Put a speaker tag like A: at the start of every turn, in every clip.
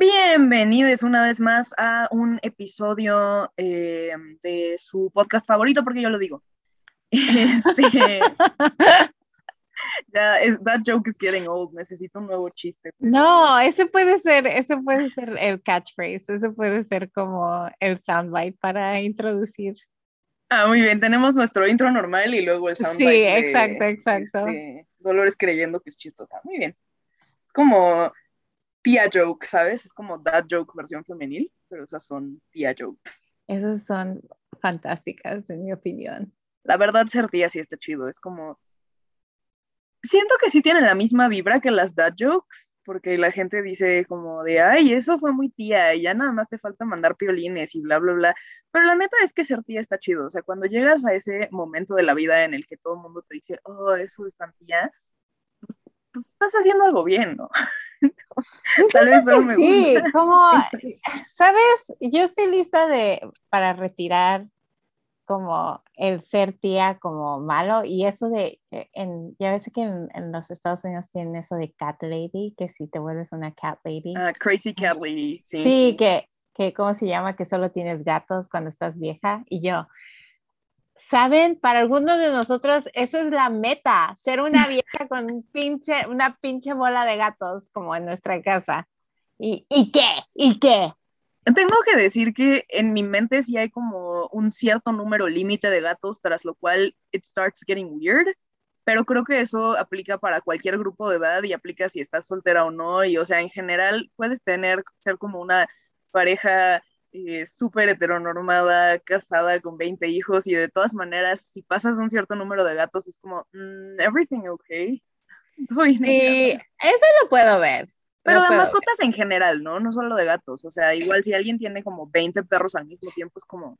A: Bienvenidos una vez más a un episodio eh, de su podcast favorito, porque yo lo digo. Este, ya, that joke is getting old. Necesito un nuevo chiste.
B: No, ese puede ser, ese puede ser el catchphrase. Ese puede ser como el soundbite para introducir.
A: Ah, muy bien. Tenemos nuestro intro normal y luego el soundbite.
B: Sí, exacto, exacto.
A: Este, Dolores creyendo que es chistosa. Muy bien. Es como tía joke, ¿sabes? Es como dad joke versión femenil, pero esas son tía jokes.
B: Esas son fantásticas, en mi opinión.
A: La verdad, ser tía sí está chido. Es como. Siento que sí tienen la misma vibra que las dad jokes, porque la gente dice como de, ay, eso fue muy tía, y ya nada más te falta mandar piolines y bla, bla, bla. Pero la neta es que ser tía está chido. O sea, cuando llegas a ese momento de la vida en el que todo el mundo te dice, oh, eso es tan tía, pues, pues estás haciendo algo bien, ¿no?
B: Tal vez me sí, como, ¿sabes? Yo estoy lista de, para retirar como el ser tía como malo y eso de, eh, en, ya ves que en, los Estados Unidos tienen eso de cat lady, que si te vuelves una cat lady.
A: Uh, crazy cat lady, sí.
B: Sí, que, que, ¿cómo se llama? Que solo tienes gatos cuando estás vieja y yo, saben, para algunos de nosotros esa es la meta, ser una vieja con un pinche, una pinche bola de gatos como en nuestra casa. ¿Y, ¿Y qué? ¿Y qué?
A: Tengo que decir que en mi mente sí hay como un cierto número límite de gatos, tras lo cual it starts getting weird, pero creo que eso aplica para cualquier grupo de edad y aplica si estás soltera o no, y o sea, en general puedes tener, ser como una pareja eh, súper heteronormada, casada con 20 hijos y de todas maneras, si pasas un cierto número de gatos, es como, mm, everything okay.
B: Sí, eso lo puedo ver.
A: Pero de mascotas en general, ¿no? No solo de gatos. O sea, igual si alguien tiene como 20 perros al mismo tiempo, es como,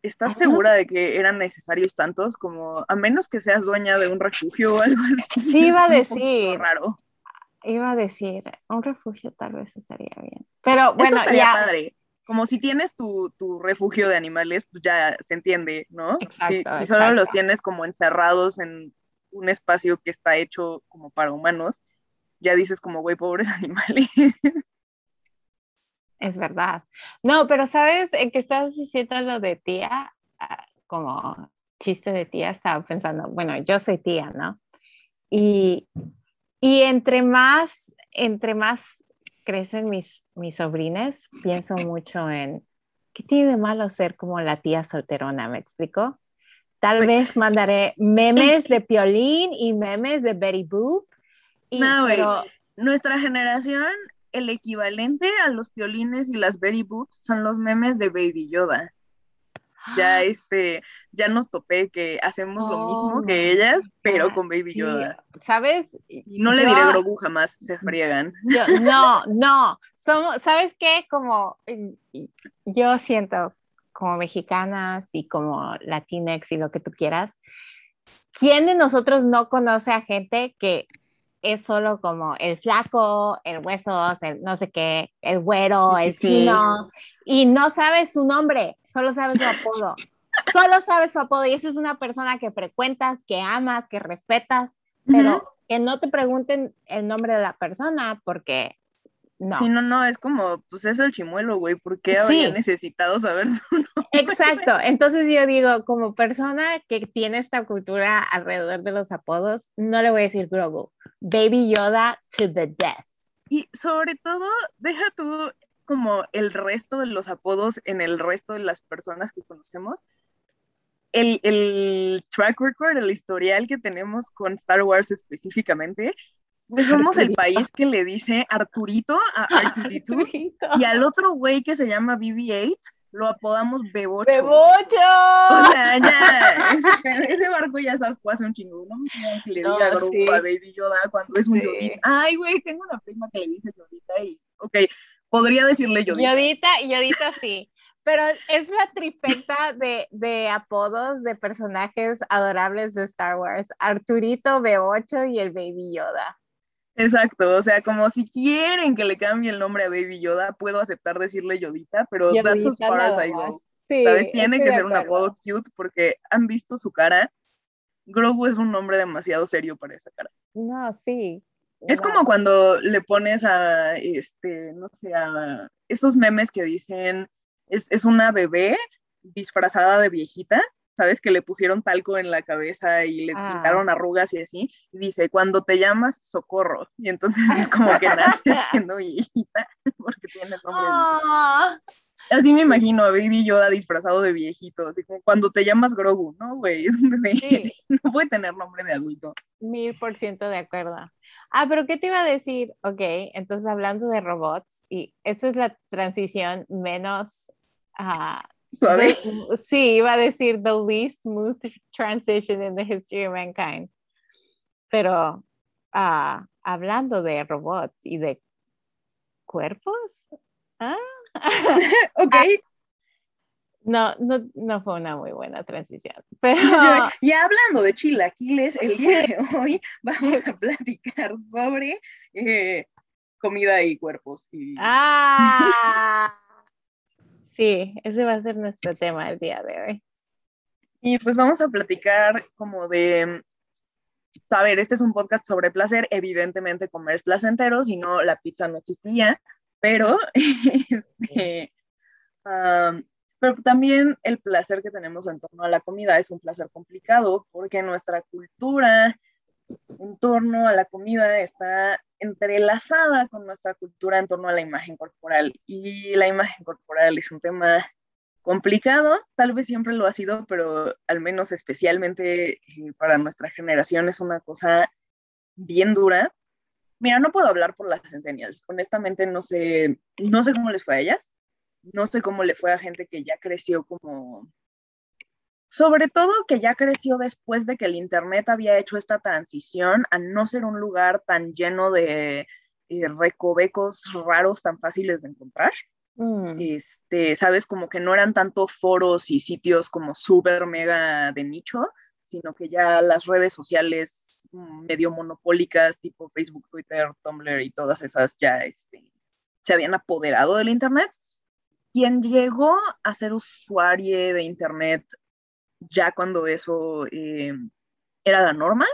A: ¿estás segura de que eran necesarios tantos? Como, a menos que seas dueña de un refugio o algo así.
B: Sí, iba a decir.
A: Raro
B: iba a decir, un refugio tal vez estaría bien. Pero bueno, ya.
A: Padre. Como si tienes tu, tu, refugio de animales, pues ya se entiende, ¿no?
B: Exacto,
A: si, solo los tienes como encerrados en un espacio que está hecho como para humanos, ya dices como, güey, pobres animales.
B: Es verdad. No, pero sabes, en que estás diciendo lo de tía, ah, como chiste de tía, estaba pensando, bueno, yo soy tía, ¿no? Y y entre más, entre más crecen mis, mis sobrines, pienso mucho en qué tiene de malo ser como la tía solterona, ¿me explico? Tal pues vez mandaré memes de Piolín y memes de Betty Boop.
A: Y, no, pero... Nuestra generación, el equivalente a los piolines y las Betty Boops son los memes de Baby Yoda ya este, ya nos topé que hacemos lo mismo que ellas, pero con Baby Yoda.
B: ¿Sabes?
A: Y no le diré Grogu jamás, se friegan.
B: no, no, somos, ¿sabes qué? Como yo siento como mexicanas y como latinex y lo que tú quieras, ¿quién de nosotros no conoce a gente que es solo como el flaco, el huesos, el no sé qué, el güero, el fino, y no sabe su nombre, solo sabe su apodo. solo sabe su apodo y esa es una persona que frecuentas, que amas, que respetas, pero que no te pregunten el nombre de la persona porque no.
A: Sí, no, no, es como, pues es el chimuelo, güey, ¿por qué habría necesitado saber su nombre?
B: Exacto, entonces yo digo, como persona que tiene esta cultura alrededor de los apodos, no le voy a decir Grogu, Baby Yoda to the death.
A: Y sobre todo, deja tú como el resto de los apodos en el resto de las personas que conocemos. El, el track record, el historial que tenemos con Star Wars específicamente, pues somos el país que le dice Arturito a R2D2 y al otro güey que se llama BB-8 lo apodamos Bebocho.
B: ¡Bebocho!
A: O sea, ya, ese, barco ya sacó hace un chingo, ¿no? Que le diga grupo a Baby Yoda cuando es un Yodita. Ay, güey, tengo una prima que le dice Yodita y, ok, podría decirle Yodita.
B: Yodita, Yodita sí. pero es la tripeta de, de, apodos de personajes adorables de Star Wars. Arturito, B8 y el Baby Yoda.
A: Exacto, o sea, como si quieren que le cambie el nombre a Baby Yoda, puedo aceptar decirle Yodita, pero that's as far as I go. ¿Sabes? Tiene que ser un apodo cute porque han visto su cara. Grogu es un nombre demasiado serio para esa cara.
B: No, sí.
A: Es como cuando le pones a, este, no sé, a esos memes que dicen, es, es una bebé disfrazada de viejita ¿sabes? Que le pusieron talco en la cabeza y le ah. pintaron arrugas y así. Y dice, cuando te llamas, socorro. Y entonces es como que nace siendo viejita porque tiene nombre. Ah. Así me imagino a Baby Yoda disfrazado de viejito, así como cuando te llamas Grogu, ¿no, güey? Es un bebé, no puede tener nombre de adulto.
B: Mil por ciento de acuerdo. Ah, pero ¿qué te iba a decir? Ok, entonces hablando de robots, y esta es la transición menos uh,
A: Suave.
B: Sí, iba a decir the least smooth transition in the history of mankind. Pero uh, hablando de robots y de cuerpos. ¿ah?
A: ok.
B: no, no, no fue una muy buena transición. Pero...
A: Y hablando de chilaquiles, el día de hoy vamos a platicar sobre eh, comida y cuerpos. Y...
B: Ah. Sí, ese va a ser nuestro tema el día de hoy.
A: Y pues vamos a platicar como de, a ver, este es un podcast sobre placer, evidentemente comer es placentero, si no la pizza no existía, pero, este, pero también el placer que tenemos en torno a la comida es un placer complicado porque nuestra cultura en torno a la comida está entrelazada con nuestra cultura en torno a la imagen corporal. Y la imagen corporal es un tema complicado, tal vez siempre lo ha sido, pero al menos especialmente eh, para nuestra generación es una cosa bien dura. Mira, no puedo hablar por las centennials, honestamente no sé, no sé cómo les fue a ellas, no sé cómo le fue a gente que ya creció como sobre todo que ya creció después de que el Internet había hecho esta transición a no ser un lugar tan lleno de eh, recovecos raros tan fáciles de encontrar. Mm. Este, sabes, como que no eran tanto foros y sitios como súper mega de nicho, sino que ya las redes sociales mm, medio monopólicas, tipo Facebook, Twitter, Tumblr y todas esas ya este, se habían apoderado del Internet. Quien llegó a ser usuario de Internet ya cuando eso eh, era la norma,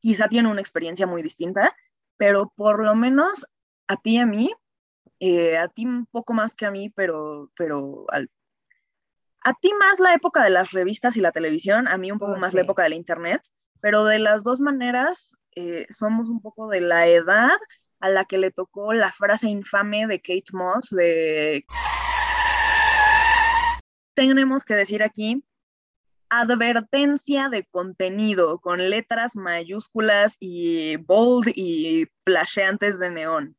A: quizá tiene una experiencia muy distinta, pero por lo menos a ti y a mí, eh, a ti un poco más que a mí, pero, pero a ti más la época de las revistas y la televisión, a mí un poco oh, más la época del internet, pero de las dos maneras eh, somos un poco de la edad a la que le tocó la frase infame de Kate Moss de tenemos que decir aquí advertencia de contenido con letras mayúsculas y bold y flasheantes de neón.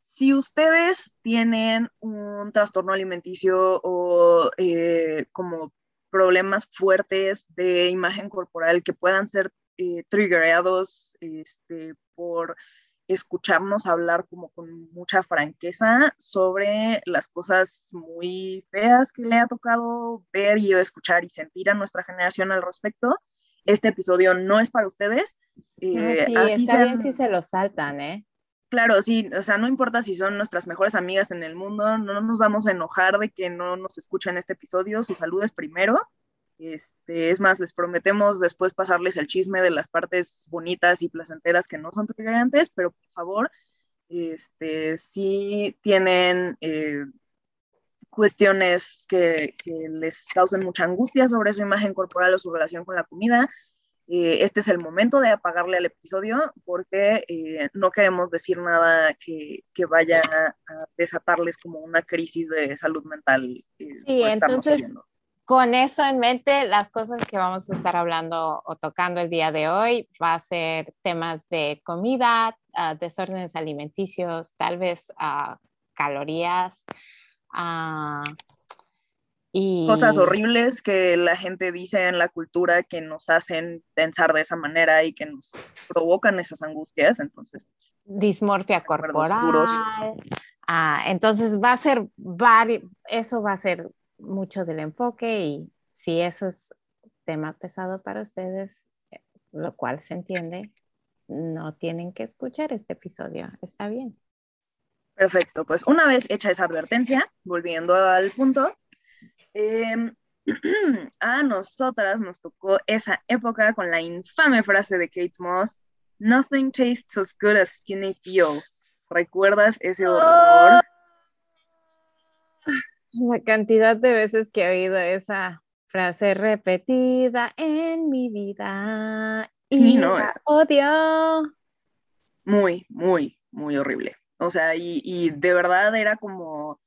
A: Si ustedes tienen un trastorno alimenticio o eh, como problemas fuertes de imagen corporal que puedan ser eh, triggerados este, por escucharnos hablar como con mucha franqueza sobre las cosas muy feas que le ha tocado ver y escuchar y sentir a nuestra generación al respecto. Este episodio no es para ustedes.
B: Eh, sí, así está bien si se lo saltan, ¿eh?
A: Claro, sí, o sea, no importa si son nuestras mejores amigas en el mundo, no nos vamos a enojar de que no nos escuchen este episodio, su salud es primero. Este, es más, les prometemos después pasarles el chisme de las partes bonitas y placenteras que no son triggerantes, pero por favor, este, si tienen eh, cuestiones que, les causen mucha angustia sobre su imagen corporal o su relación con la comida, eh, este es el momento de apagarle al episodio porque eh, no queremos decir nada que, que, vaya a desatarles como una crisis de salud mental.
B: sí, entonces con eso en mente, las cosas que vamos a estar hablando o tocando el día de hoy va a ser temas de comida, uh, desórdenes alimenticios, tal vez uh, calorías. Uh,
A: y... Cosas horribles que la gente dice en la cultura que nos hacen pensar de esa manera y que nos provocan esas angustias. Entonces,
B: dismorfia corporal. Ah, entonces va a ser, eso va a ser mucho del enfoque y si eso es tema pesado para ustedes, lo cual se entiende, no tienen que escuchar este episodio, está bien.
A: Perfecto, pues una vez hecha esa advertencia, volviendo al punto, em, a nosotras nos tocó esa época con la infame frase de Kate Moss, Nothing tastes as good as skinny feels. ¿Recuerdas ese horror?
B: La cantidad de veces que he oído esa frase repetida en mi vida y
A: Sí, no,
B: la odio.
A: Muy, muy, muy horrible. O sea, y, y de verdad era como,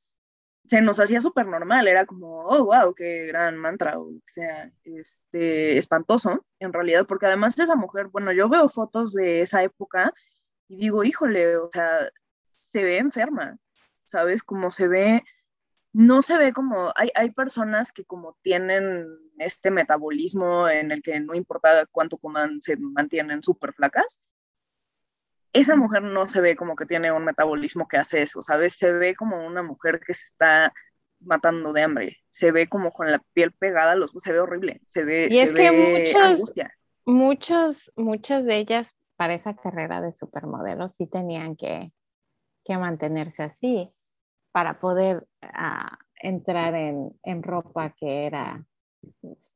A: se nos hacía súper normal, era como, oh, wow, qué gran mantra, o sea, este, espantoso, en realidad, porque además esa mujer, bueno, yo veo fotos de esa época y digo, híjole, o sea, se ve enferma, ¿sabes? Como se ve, no se ve como, hay, hay personas que como tienen este metabolismo en el que no importa cuánto coman, se mantienen súper flacas esa mujer no se ve como que tiene un metabolismo que hace eso, ¿sabes? Se ve como una mujer que se está matando de hambre, se ve como con la piel pegada, a los, se ve horrible, se ve,
B: Y es
A: se
B: que
A: ve
B: muchos-
A: angustia.
B: Muchos, muchas de ellas para esa carrera de supermodelos sí tenían que, que mantenerse así para poder ah, entrar en, en ropa que era,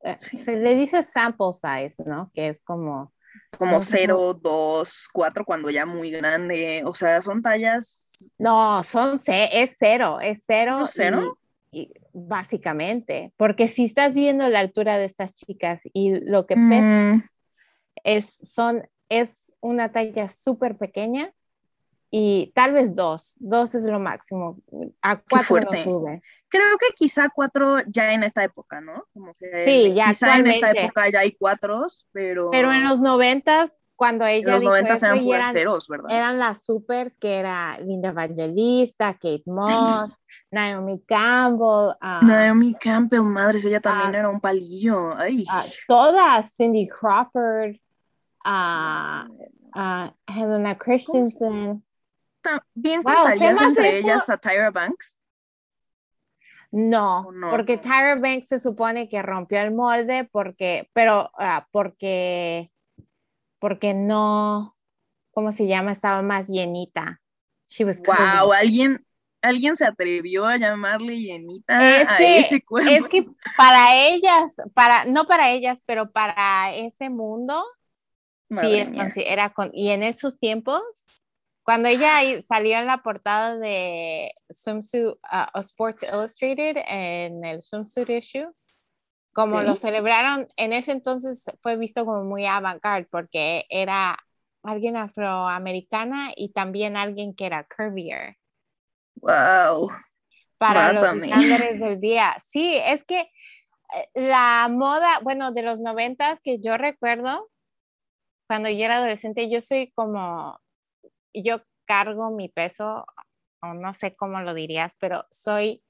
B: eh, se le dice sample size, ¿no? Que es como,
A: Como
B: Ujú.
A: 0, 2, 4 cuando ya muy grande, o sea, son tallas,
B: no, son, es cero, es cero.
A: ¿No cero?
B: y- y básicamente, porque si estás viendo la altura de estas chicas y lo que pesan
A: mm,
B: es, son, es una talla súper pequeña y tal vez dos, dos es lo máximo. A cuatro no sube.
A: creo que quizá 4 ya en esta época, ¿no? Como que
B: Sí, ya
A: quizá en esta época ya hay 4, pero,
B: Pero en los noventas, cuando
A: en
B: ella
A: los
B: dijo
A: 90
B: eso,
A: eran
B: y
A: puras
B: eran,
A: ceros, ¿verdad?
B: eran las supers que era Linda Evangelista, Kate Moss, Naomi Campbell, ah,
A: Naomi Campbell, madres, ella también
B: Ah.
A: era un palillo. Ay.
B: ah, todas, Cindy Crawford, Helena Christensen.
A: Bien
B: Wow,
A: contarías entre
B: esto.
A: ellas a Tyra Banks.
B: No,
A: ¿O no?
B: porque Tyra Banks se supone que rompió el molde porque, pero ah, porque, porque no, ¿cómo se llama? Estaba más llenita. She was curvy.
A: Wow, alguien, alguien se atrevió a llamarle llenita
B: Es
A: a
B: que-
A: ese cuerpo.
B: Es que para ellas, para, no para ellas, pero para ese mundo,
A: Madre
B: sí, es era con, y en esos tiempos, cuando ella salió en la portada de Swimsuit o Sports Illustrated en el swimsuit issue, como lo celebraron, en ese entonces fue visto como muy avant-garde porque era alguien afroamericana y también alguien que era curvier
A: Wow.
B: para los
A: Mátame.
B: estándares del día. Sí, es que eh, la moda, bueno, de los noventas que yo recuerdo, cuando yo era adolescente, yo soy como, yo cargo mi peso, o no sé cómo lo dirías, pero soy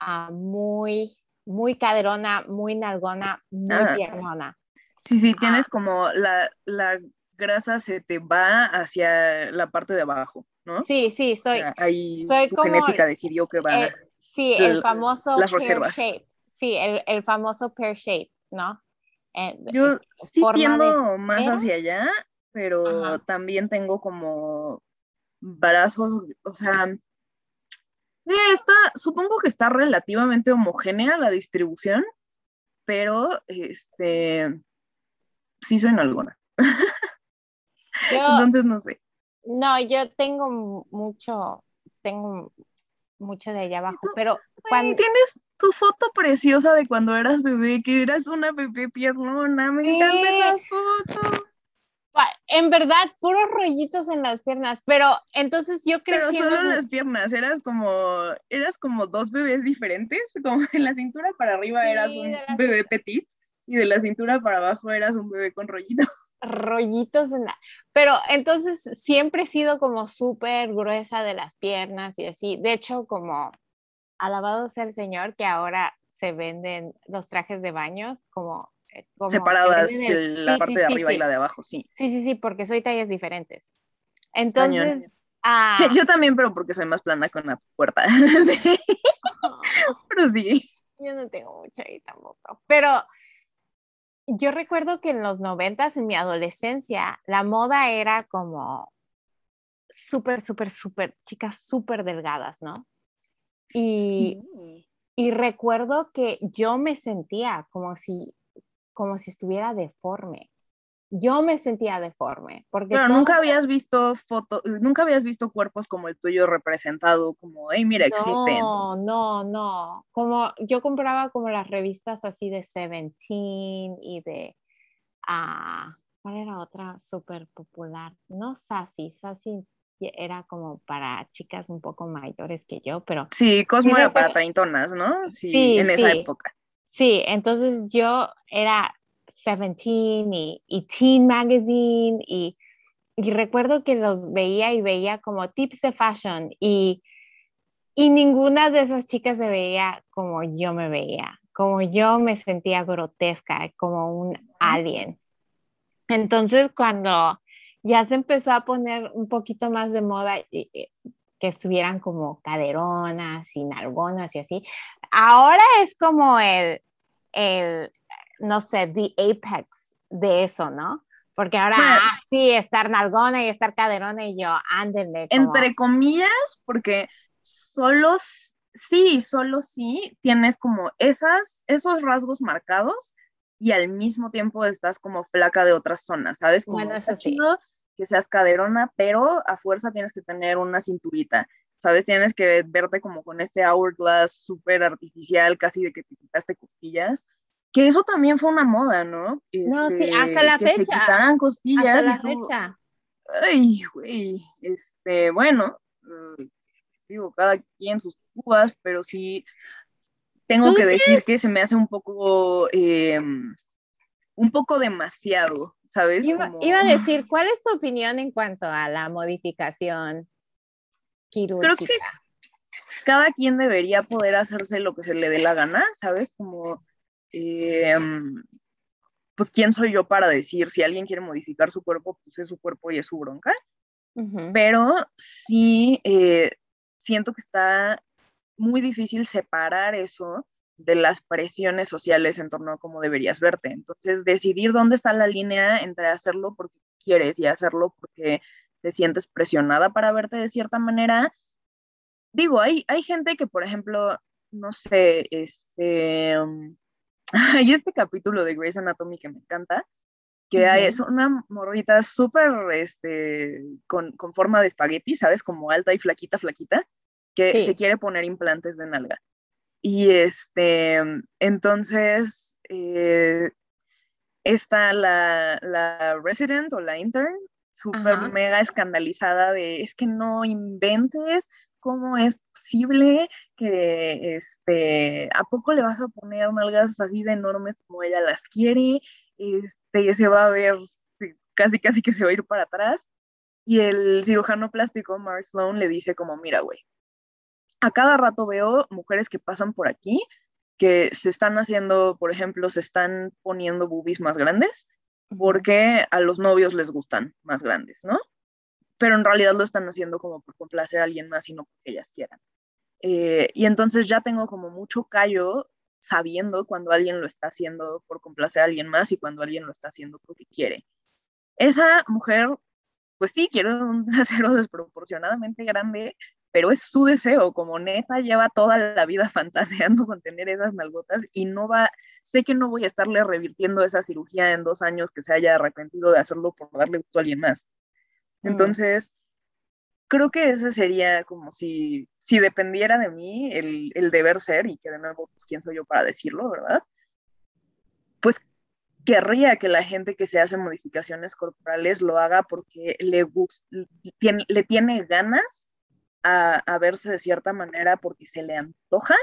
B: ah, muy, muy caderona, muy nalgona, muy
A: Ah.
B: piernona.
A: Sí, sí, tienes como la, la grasa se te va hacia la parte de abajo, ¿no?
B: Sí, sí, soy,
A: ahí
B: soy
A: tu
B: como
A: genética decidió que va.
B: eh, sí, el
A: l-
B: famoso
A: las
B: pear
A: reservas.
B: shape, sí, el, el famoso pear shape, ¿no? Eh,
A: Yo sí
B: forma de
A: tiendo más hacia allá, pero
B: Ajá.
A: también tengo como brazos, o sea, eh, está, supongo que está relativamente homogénea la distribución, pero este, sí soy nalgona,
B: yo,
A: entonces no sé.
B: no, yo tengo mu- mucho, tengo mucho de allá abajo,
A: tú-
B: pero
A: Ay,
B: cuando,
A: tienes tu foto preciosa de cuando eras bebé, que eras una bebé piernona, me
B: Sí.
A: encanta esa foto.
B: En verdad, puros rollitos en las piernas, pero entonces yo
A: Pero
B: crecí en
A: solo
B: los-
A: las piernas, eras como, eras como dos bebés diferentes, como de la cintura para arriba
B: Sí,
A: eras
B: de
A: un bebé petit y de la cintura para abajo eras un bebé con rollito.
B: rollitos en la... Pero entonces siempre he sido como súper gruesa de las piernas y así. De hecho, como alabado sea el Señor que ahora se venden los trajes de baños como... como
A: Separadas
B: el-
A: la
B: sí,
A: parte
B: sí,
A: de
B: sí,
A: arriba y
B: sí.
A: la de abajo, sí.
B: Sí, sí, sí, porque soy tallas diferentes. Entonces, Ah,
A: Yo también, pero porque soy más plana con la puerta. pero sí.
B: yo no tengo mucho ahí tampoco. Pero yo recuerdo que en los noventas, en mi adolescencia, la moda era como súper, súper, súper, chicas súper delgadas, ¿no? Y, y recuerdo que yo me sentía como si, como si estuviera deforme. Yo me sentía deforme. Porque
A: Pero
B: todo-
A: nunca habías visto fotos, nunca habías visto cuerpos como el tuyo representado, como, hey, mira, existen.
B: No, no, no. Como yo compraba como las revistas así de Seventeen y de, ah, ¿cuál era otra súper popular? No Sassy, Sassy era como para chicas un poco mayores que yo, pero
A: Sí, Cosmo era para treintonas, ¿no? Sí,
B: Sí,
A: en esa
B: sí.
A: época.
B: Sí, entonces yo era Seventeen y, y Teen Magazine y, y recuerdo que los veía y veía como tips de fashion y, y ninguna de esas chicas se veía como yo me veía, como yo me sentía grotesca, como un alien. Entonces cuando ya se empezó a poner un poquito más de moda que estuvieran como caderonas y nalgonas y así, ahora es como el, el no sé, the apex de eso, ¿no? Porque ahora,
A: Bueno.
B: ah, sí, estar nalgona y estar caderona y yo, ándenle. como-
A: Entre comillas, porque solo, sí, solo sí tienes como esas, esos rasgos marcados y al mismo tiempo estás como flaca de otras zonas, ¿sabes? Como
B: Bueno, eso sí.
A: chido que seas caderona, pero a fuerza tienes que tener una cinturita, ¿sabes? Tienes que verte como con este hourglass súper artificial, casi de que te quitaste costillas. Que eso también fue una moda, ¿no?
B: No, sí,
A: Este,
B: hasta la
A: que se
B: fecha.
A: quitaran costillas
B: Hasta la
A: tú,
B: fecha.
A: Ay, güey, este, bueno, eh, digo, cada quien sus cubas, pero sí tengo
B: ¿Tú
A: que decir que se me hace un poco, eh, un poco demasiado, ¿sabes?
B: Iba,
A: Como-
B: iba a decir, ¿cuál es tu opinión en cuanto a la modificación quirúrgica?
A: cada quien debería poder hacerse lo que se le dé la gana, ¿sabes? Como, eh, pues, ¿quién soy yo para decir si alguien quiere modificar su cuerpo, pues es su cuerpo y es su bronca? Pero sí eh, siento que está muy difícil separar eso de las presiones sociales en torno a cómo deberías verte. Entonces, decidir dónde está la línea entre hacerlo porque quieres y hacerlo porque te sientes presionada para verte de cierta manera. Digo, hay, hay gente que, por ejemplo, no sé, este, um, hay este capítulo de Grey's Anatomy que me encanta, que hay, es una morrita súper, este, con, con forma de espagueti, ¿sabes? Como alta y flaquita, flaquita, que
B: Sí.
A: se quiere poner implantes de nalga. Y este, entonces, eh, está la, la resident o la intern, súper mega escandalizada de, es que no inventes, ¿cómo es posible que, este, a poco le vas a poner nalgas así de enormes como ella las quiere? Este, se va a ver, casi, casi que se va a ir para atrás. Y el cirujano plástico, Mark Sloan, le dice como, mira, güey, a cada rato veo mujeres que pasan por aquí que se están haciendo, por ejemplo, se están poniendo boobies más grandes porque a los novios les gustan más grandes, ¿no? Pero en realidad lo están haciendo como por complacer a alguien más y no porque ellas quieran. Eh, y entonces ya tengo como mucho callo sabiendo cuando alguien lo está haciendo por complacer a alguien más y cuando alguien lo está haciendo porque quiere. Esa mujer, pues sí, quiere un trasero desproporcionadamente grande, pero es su deseo, como neta lleva toda la vida fantaseando con tener esas nalgotas y no va, sé que no voy a estarle revirtiendo esa cirugía en dos años que se haya arrepentido de hacerlo por darle gusto a alguien más.
B: Mm.
A: Entonces, creo que ese sería como si, si dependiera de mí el, el deber ser, y que de nuevo, pues, ¿quién soy yo para decirlo, verdad? Pues querría que la gente que se hace modificaciones corporales lo haga porque le, tiene, le tiene ganas a, a verse de cierta manera porque se le antoja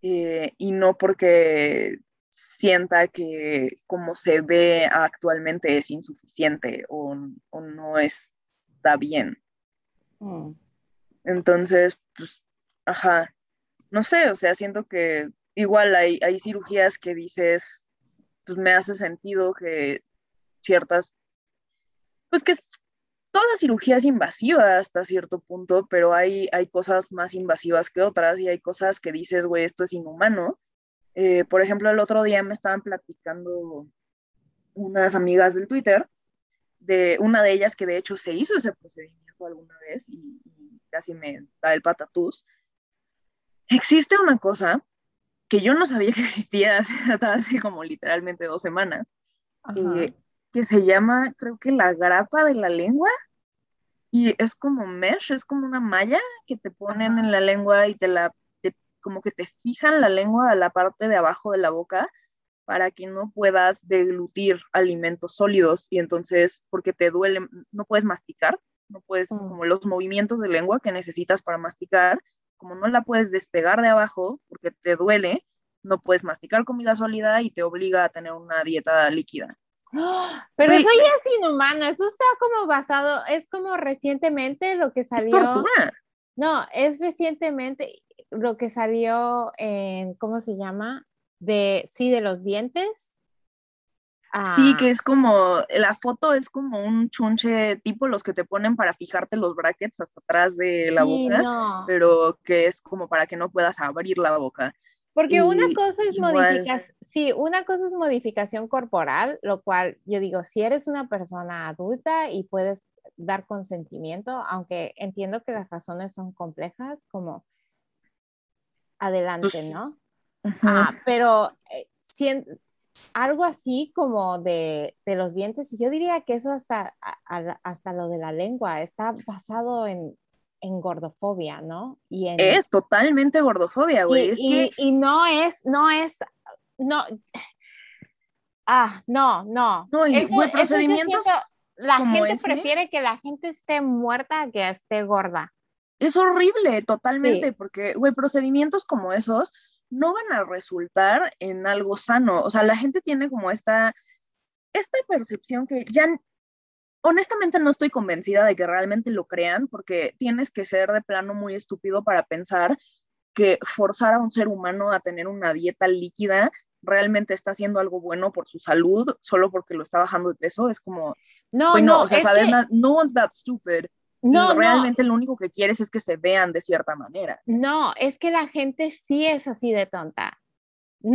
A: eh, y no porque sienta que como se ve actualmente es insuficiente o, o no está bien.
B: Mm.
A: Entonces, pues, ajá, no sé, o sea, siento que igual hay, hay cirugías que dices, pues me hace sentido que ciertas, pues que toda cirugía es invasiva hasta cierto punto, pero hay, hay cosas más invasivas que otras y hay cosas que dices, güey, esto es inhumano. Eh, por ejemplo, el otro día me estaban platicando unas amigas del Twitter, de una de ellas que de hecho se hizo ese procedimiento alguna vez y, casi me da el patatús. Existe una cosa que yo no sabía que existía hace, como literalmente dos semanas, eh, que se llama, creo que la grapa de la lengua, y es como mesh, es como una malla que te ponen en la lengua y te la, como que te fijan la lengua a la parte de abajo de la boca para que no puedas deglutir alimentos sólidos y entonces, porque te duele, no puedes masticar, no puedes, mm. como los movimientos de lengua que necesitas para masticar, como no la puedes despegar de abajo porque te duele, no puedes masticar comida sólida y te obliga a tener una dieta líquida.
B: Pero eso ya es inhumano, eso está como basado, es como recientemente lo que salió.
A: Es tortura.
B: No, es recientemente lo que salió en, ¿cómo se llama? De, sí, de los dientes.
A: Sí, ah. que es como, la foto es como un chunche tipo los que te ponen para fijarte los brackets hasta atrás de la boca, pero que es como para que no puedas abrir la boca.
B: Porque una cosa es modificación, sí, una cosa es modificación corporal, lo cual yo digo, si eres una persona adulta y puedes dar consentimiento, aunque entiendo que las razones son complejas, como adelante, pues, ¿no? Ah, pero eh, algo así como de, de, los dientes, yo diría que eso hasta, hasta lo de la lengua está basado en, en gordofobia, ¿no?
A: Y Es totalmente gordofobia, güey.
B: Y, no es, no es, no, ah, no, no.
A: No, y güey, procedimientos.
B: la gente prefiere que la gente esté muerta que esté gorda.
A: Es horrible, totalmente, porque, güey, procedimientos como esos no van a resultar en algo sano. O sea, la gente tiene como esta, esta percepción que ya honestamente no estoy convencida de que realmente lo crean, porque tienes que ser de plano muy estúpido para pensar que forzar a un ser humano a tener una dieta líquida realmente está haciendo algo bueno por su salud solo porque lo está bajando de peso. Es como, no, no, o sea, sabes, no one's that stupid. No, realmente lo único que quieres es que se vean de cierta manera.
B: No, es que la gente sí es así de tonta.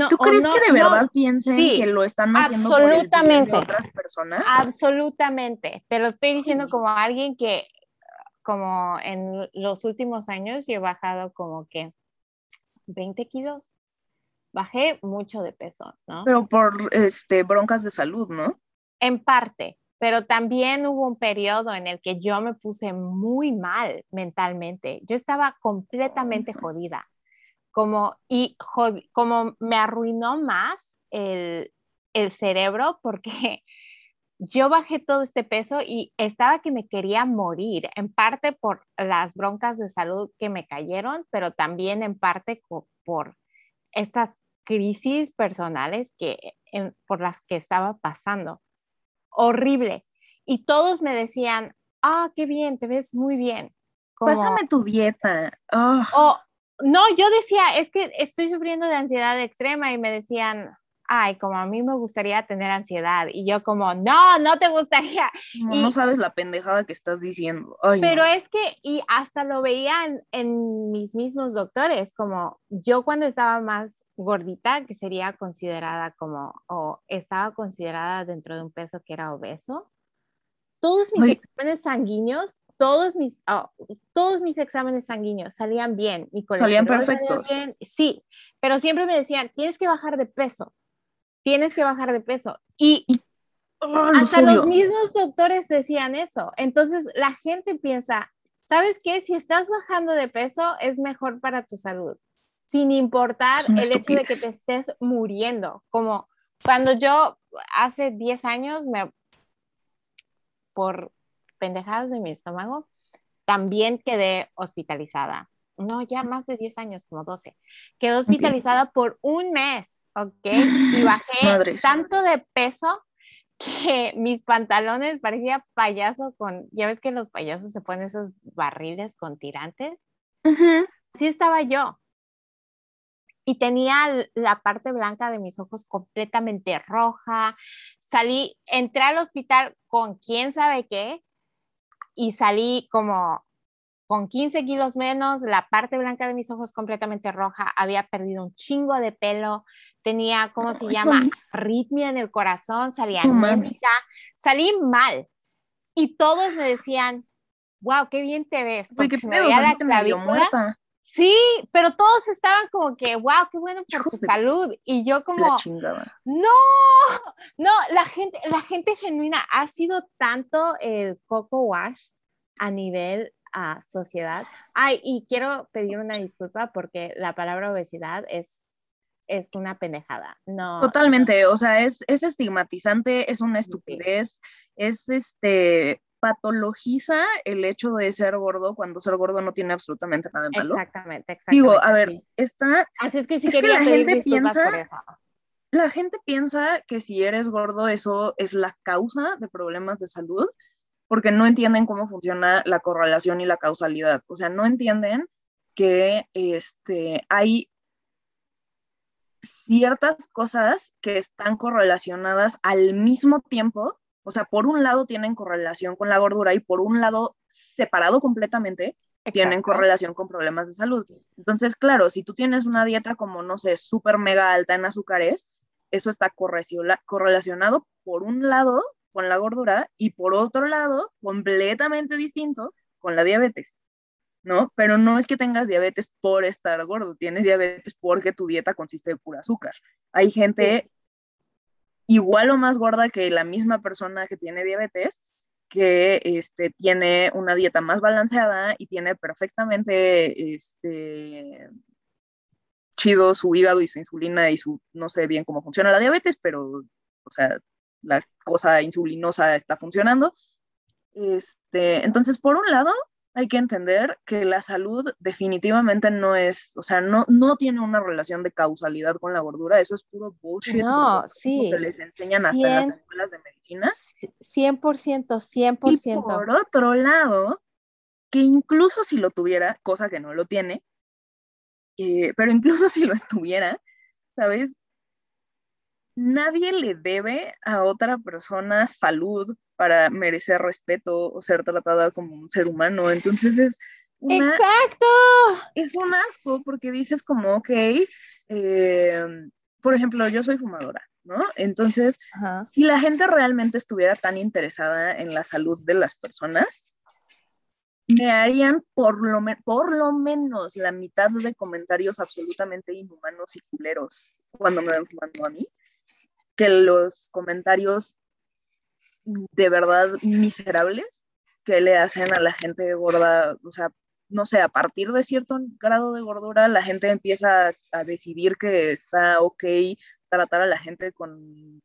A: ¿Tú crees que de verdad piensen que lo están haciendo
B: absolutamente,
A: por otras personas?
B: Absolutamente. Te lo estoy diciendo como alguien que, como en los últimos años, yo he bajado como que 20 kilos. Bajé mucho de peso, ¿no?
A: Pero por este, broncas de salud, ¿no?
B: En parte, pero también hubo un periodo en el que yo me puse muy mal mentalmente. Yo estaba completamente jodida como, y como me arruinó más el, el cerebro porque yo bajé todo este peso y estaba que me quería morir, en parte por las broncas de salud que me cayeron, pero también en parte por estas crisis personales que, por las que estaba pasando. Horrible. Y todos me decían, ah, qué bien, te ves muy bien.
A: Pásame tu dieta.
B: Oh no, yo decía, es que estoy sufriendo de ansiedad extrema y me decían, ay, como a mí me gustaría tener ansiedad. Y yo como, no, no te gustaría.
A: No, sabes la pendejada que estás diciendo.
B: pero es que, y hasta lo veían en mis mismos doctores, como yo cuando estaba más gordita, que sería considerada como, o estaba considerada dentro de un peso que era obeso, todos mis exámenes sanguíneos todos mis, ah, todos mis exámenes sanguíneos salían bien. Mi
A: salían perfectos.
B: Sí, pero siempre me decían, tienes que bajar de peso, tienes que bajar de peso. Y hasta los mismos doctores decían eso. Entonces la gente piensa, ¿sabes qué? Si estás bajando de peso es mejor para tu salud, sin importar el hecho de que te estés muriendo. Como cuando yo hace 10 años me por pendejadas de mi estómago, también quedé hospitalizada. No, ya más de 10 años, como 12. Quedé hospitalizada por un mes, ¿ok? Y bajé tanto de peso que mis pantalones parecía payaso con, ya ves que los payasos se ponen esos barriles con tirantes. Así estaba yo. Y tenía la parte blanca de mis ojos completamente roja. Salí, entré al hospital con quién sabe qué, y salí como con 15 kilos menos, la parte blanca de mis ojos completamente roja, había perdido un chingo de pelo, tenía, ¿cómo se llama? Arritmia en el corazón, salía anémica, salí mal. Y todos me decían, wow, qué bien te ves.
A: Porque qué me veía la clavícula.
B: Sí, pero todos estaban como que, wow, qué bueno por tu salud. Y yo como, no, no, la gente, la gente genuina ha sido tanto el coco wash a nivel a sociedad. Ay, y quiero pedir una disculpa porque la palabra obesidad es, es una pendejada. No.
A: Totalmente, o sea, es, es estigmatizante, es una estupidez, es este patologiza el hecho de ser gordo cuando ser gordo no tiene absolutamente nada de malo.
B: Exactamente, exactamente.
A: Digo, a ver, está...
B: Así es que si la gente piensa...
A: La gente piensa que si eres gordo eso es la causa de problemas de salud porque no entienden cómo funciona la correlación y la causalidad. O sea, no entienden que este, hay ciertas cosas que están correlacionadas al mismo tiempo o sea, por un lado tienen correlación con la gordura y por un lado, separado completamente, tienen correlación con problemas de salud. Entonces, claro, si tú tienes una dieta como, no sé, súper mega alta en azúcares, eso está correlacionado por un lado con la gordura y por otro lado, completamente distinto, con la diabetes. ¿no? Pero no es que tengas diabetes por estar gordo, tienes diabetes porque tu dieta consiste de pura azúcar. Hay gente igual o más gorda que la misma persona que tiene diabetes, que este, tiene una dieta más balanceada y tiene perfectamente este, chido su hígado y su insulina y su, no sé bien cómo funciona la diabetes, pero, o sea, la cosa insulinosa está funcionando. Este, entonces, por un lado, hay que entender que la salud definitivamente no es, o sea, no, no tiene una relación de causalidad con la gordura, eso es puro bullshit.
B: No, sí.
A: Que les enseñan hasta en las escuelas de medicina.
B: 100%, 100%. Y
A: por otro lado, que incluso si lo tuviera, cosa que no lo tiene, eh, pero incluso si lo estuviera, ¿sabes? Nadie le debe a otra persona salud para merecer respeto o ser tratada como un ser humano. Entonces es
B: Exacto.
A: Es un asco porque dices como, ok, eh, por ejemplo, yo soy fumadora, ¿no? Entonces, si la gente realmente estuviera tan interesada en la salud de las personas, me harían por lo, por lo menos la mitad de comentarios absolutamente inhumanos y culeros cuando me ven fumando a mí, que los comentarios de verdad miserables que le hacen a la gente gorda, o sea, no sé, a partir de cierto grado de gordura, la gente empieza a decidir que está ok tratar a la gente con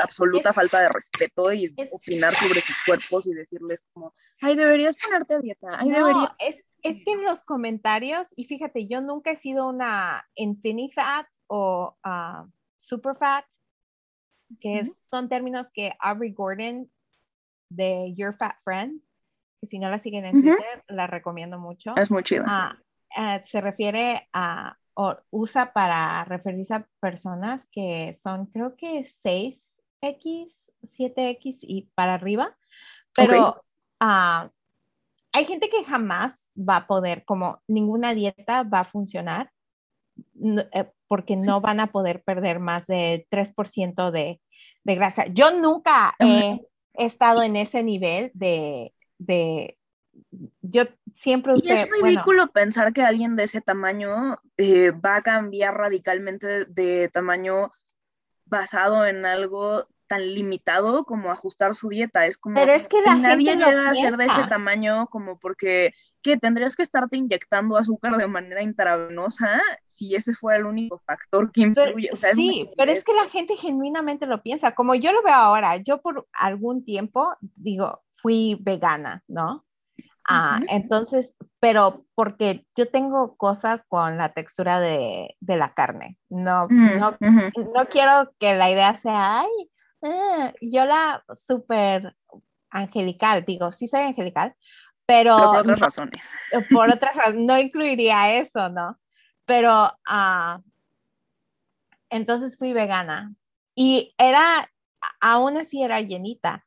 A: absoluta falta de respeto y opinar sobre sus cuerpos y decirles como, ay, deberías ponerte a dieta, ay,
B: no, Es, es que en los comentarios, y fíjate, yo nunca he sido una infinity fat o uh, super fat, que son términos que Aubrey Gordon de Your Fat Friend, que si no la siguen en Twitter, la recomiendo mucho.
A: Es muy chido.
B: Ah, eh, se refiere a, o usa para referirse a personas que son, creo que 6X, 7X y para arriba, pero ah, hay gente que jamás va a poder, como ninguna dieta va a funcionar porque no van a poder perder más de 3% de, de, grasa. Yo nunca he estado en ese nivel de, de yo siempre usé,
A: y es ridículo pensar que alguien de ese tamaño eh, va a cambiar radicalmente de, tamaño basado en algo tan limitado como ajustar su dieta. Es como
B: Pero es que
A: nadie llega a ser de ese tamaño como porque que tendrías que estarte inyectando azúcar de manera intravenosa si ese fuera el único factor que influye.
B: sí, pero es que la gente genuinamente lo piensa. Como yo lo veo ahora, yo por algún tiempo digo, fui vegana, ¿no? Ah, entonces, pero porque yo tengo cosas con la textura de, de la carne. No, mm, no, no quiero que la idea sea, ay, eh, yo la súper angelical, digo, sí soy angelical, pero,
A: por otras razones.
B: Por otras razones, no incluiría eso, ¿no? Pero uh, entonces fui vegana y era, aún así era llenita.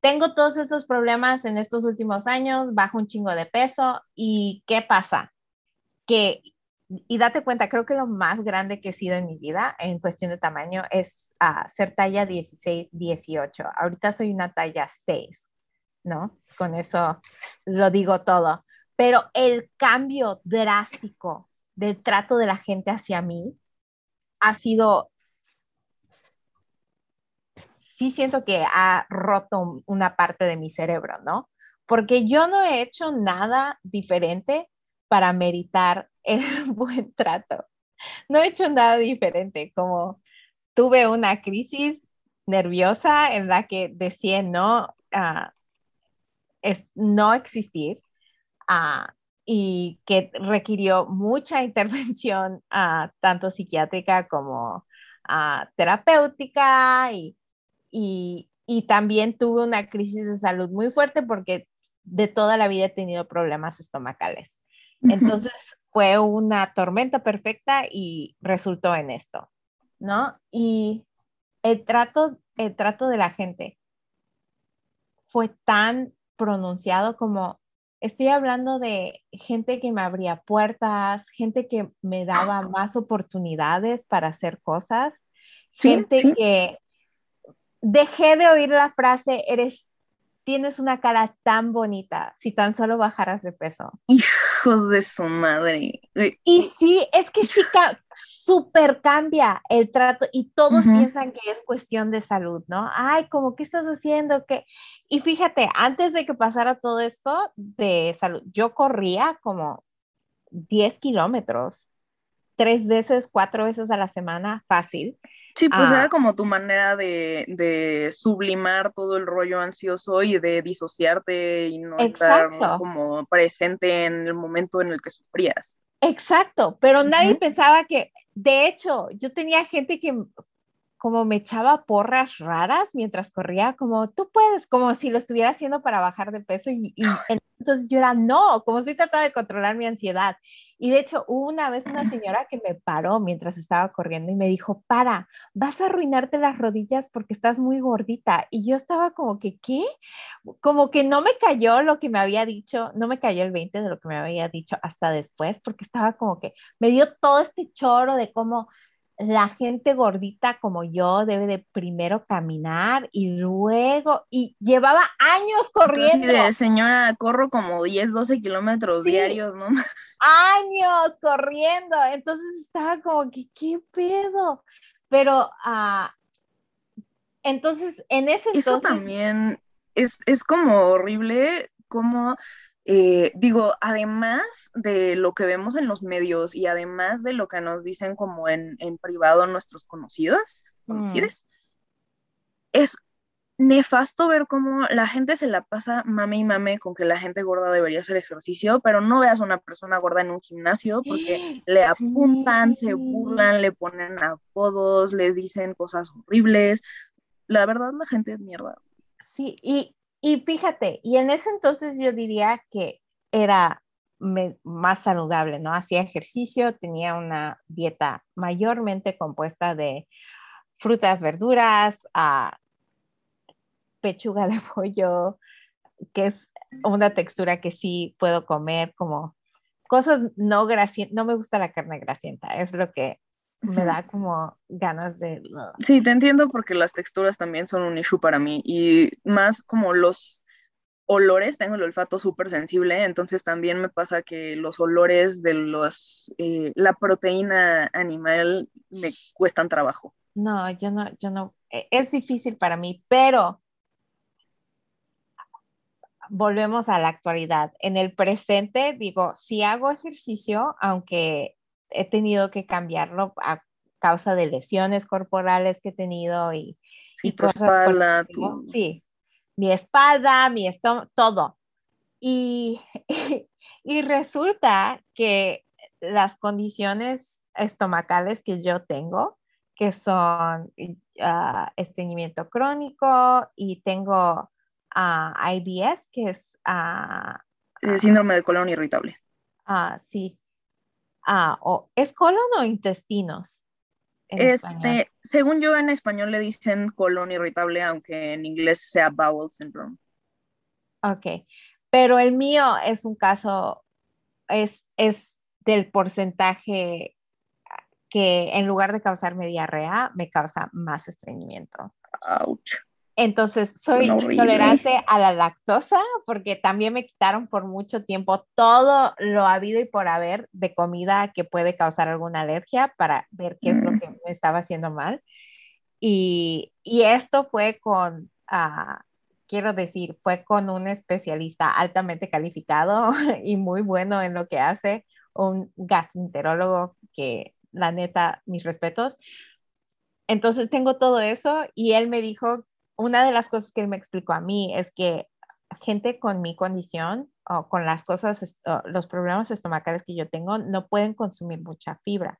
B: tengo todos esos problemas en estos últimos años, bajo un chingo de peso y ¿qué pasa? Que, y date cuenta, creo que lo más grande que he sido en mi vida en cuestión de tamaño es uh, ser talla 16, 18. Ahorita soy una talla 6, ¿no? Con eso lo digo todo. Pero el cambio drástico del trato de la gente hacia mí ha sido sí siento que ha roto una parte de mi cerebro, ¿no? Porque yo no he hecho nada diferente para meritar el buen trato. No he hecho nada diferente, como tuve una crisis nerviosa en la que decía no, uh, es, no existir uh, y que requirió mucha intervención, uh, tanto psiquiátrica como terapéutica y y, también tuve una crisis de salud muy fuerte porque de toda la vida he tenido problemas estomacales. Entonces fue una tormenta perfecta y resultó en esto, ¿no? Y el trato, el trato de la gente fue tan pronunciado como estoy hablando de gente que me abría puertas, gente que me daba más oportunidades para hacer cosas, gente que dejé de oír la frase, eres, tienes una cara tan bonita, si tan solo bajaras de peso.
A: Hijos de su madre.
B: Y sí, es que sí, súper cambia el trato y todos piensan que es cuestión de salud, ¿no? Ay, como, ¿qué estás haciendo? ¿Qué? Y fíjate, antes de que pasara todo esto de salud, yo corría como 10 kilómetros, tres veces, cuatro veces a la semana, fácil.
A: Sí, pues era ah. como tu manera de, sublimar todo el rollo ansioso y de disociarte y no estar como presente en el momento en el que sufrías.
B: Exacto, pero nadie pensaba que, de hecho, yo tenía gente que como me echaba porras raras mientras corría, como tú puedes, como si lo estuviera haciendo para bajar de peso y, entonces yo era no, como si trataba de controlar mi ansiedad. Y de hecho, una vez una señora que me paró mientras estaba corriendo y me dijo, para, vas a arruinarte las rodillas porque estás muy gordita. Y yo estaba como que, ¿qué? Como que no me cayó lo que me había dicho, no me cayó el 20 de lo que me había dicho hasta después, porque estaba como que me dio todo este choro de cómo la gente gordita como yo debe de primero caminar y luego, y llevaba años corriendo.
A: Señora, corro como 10, 12 kilómetros diarios, ¿no?
B: Años corriendo, entonces estaba como que, ¿qué pedo? Pero, ah, entonces, en ese entonces...
A: Eso también es, es como horrible, como eh, digo, además de lo que vemos en los medios y además de lo que nos dicen como en, privado nuestros conocidos, mm. es nefasto ver cómo la gente se la pasa mame y mame con que la gente gorda debería hacer ejercicio, pero no veas a una persona gorda en un gimnasio porque le apuntan, se burlan, le ponen apodos, le dicen cosas horribles. La verdad, la gente es mierda.
B: Sí, y y fíjate, y en ese entonces yo diría que era más saludable, ¿no? Hacía ejercicio, tenía una dieta mayormente compuesta de frutas, verduras, a pechuga de pollo, que es una textura que sí puedo comer, como cosas no grasientas, no me gusta la carne grasienta, es lo que me da como ganas de...
A: Sí, te entiendo porque las texturas también son un issue para mí y más como los olores, tengo el olfato súper sensible, entonces también me pasa que los olores de los, eh, la proteína animal me cuestan trabajo.
B: No, yo no, yo no, e, es difícil para mí, pero volvemos a la actualidad. En el presente, digo, si hago ejercicio, aunque he tenido que cambiarlo a causa de lesiones corporales que he tenido y, y cosas. Sí, mi espalda, mi estómago, todo. Y, y resulta que las condiciones estomacales que yo tengo, que son uh, estreñimiento crónico y tengo uh, IBS, que es... Uh,
A: el síndrome de colon irritable.
B: Ah, sí. Ah, o, ¿Es colon o intestinos?
A: este, según yo en español le dicen colon irritable, aunque en inglés sea bowel syndrome.
B: Ok, pero el mío es un caso, es, es del porcentaje que en lugar de causarme diarrea, me causa más estreñimiento.
A: Ouch.
B: Entonces, soy intolerante a la lactosa porque también me quitaron por mucho tiempo todo lo habido y por haber de comida que puede causar alguna alergia para ver qué es lo mm. que me estaba haciendo mal. Y, y esto fue con, ah, quiero decir, fue con un especialista altamente calificado y muy bueno en lo que hace, un gastroenterólogo que la neta, mis respetos. Entonces tengo todo eso y él me dijo una de las cosas que me explicó a mí es que gente con mi condición o con las cosas, los problemas estomacales que yo tengo, no pueden consumir mucha fibra.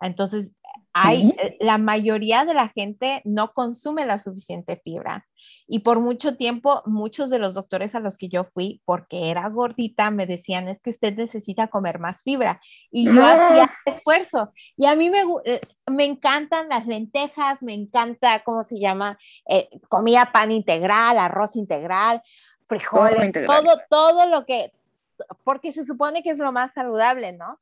B: Entonces, hay, eh, la mayoría de la gente no consume la suficiente fibra. Y por mucho tiempo, muchos de los doctores a los que yo fui, porque era gordita, me decían, es que usted necesita comer más fibra. Y yo hacía esfuerzo. Y a mí me, eh, me encantan las lentejas, me encanta, ¿cómo se llama? Eh, comía pan integral, arroz integral, frijoles, todo, todo lo que, porque se supone que es lo más saludable, ¿no?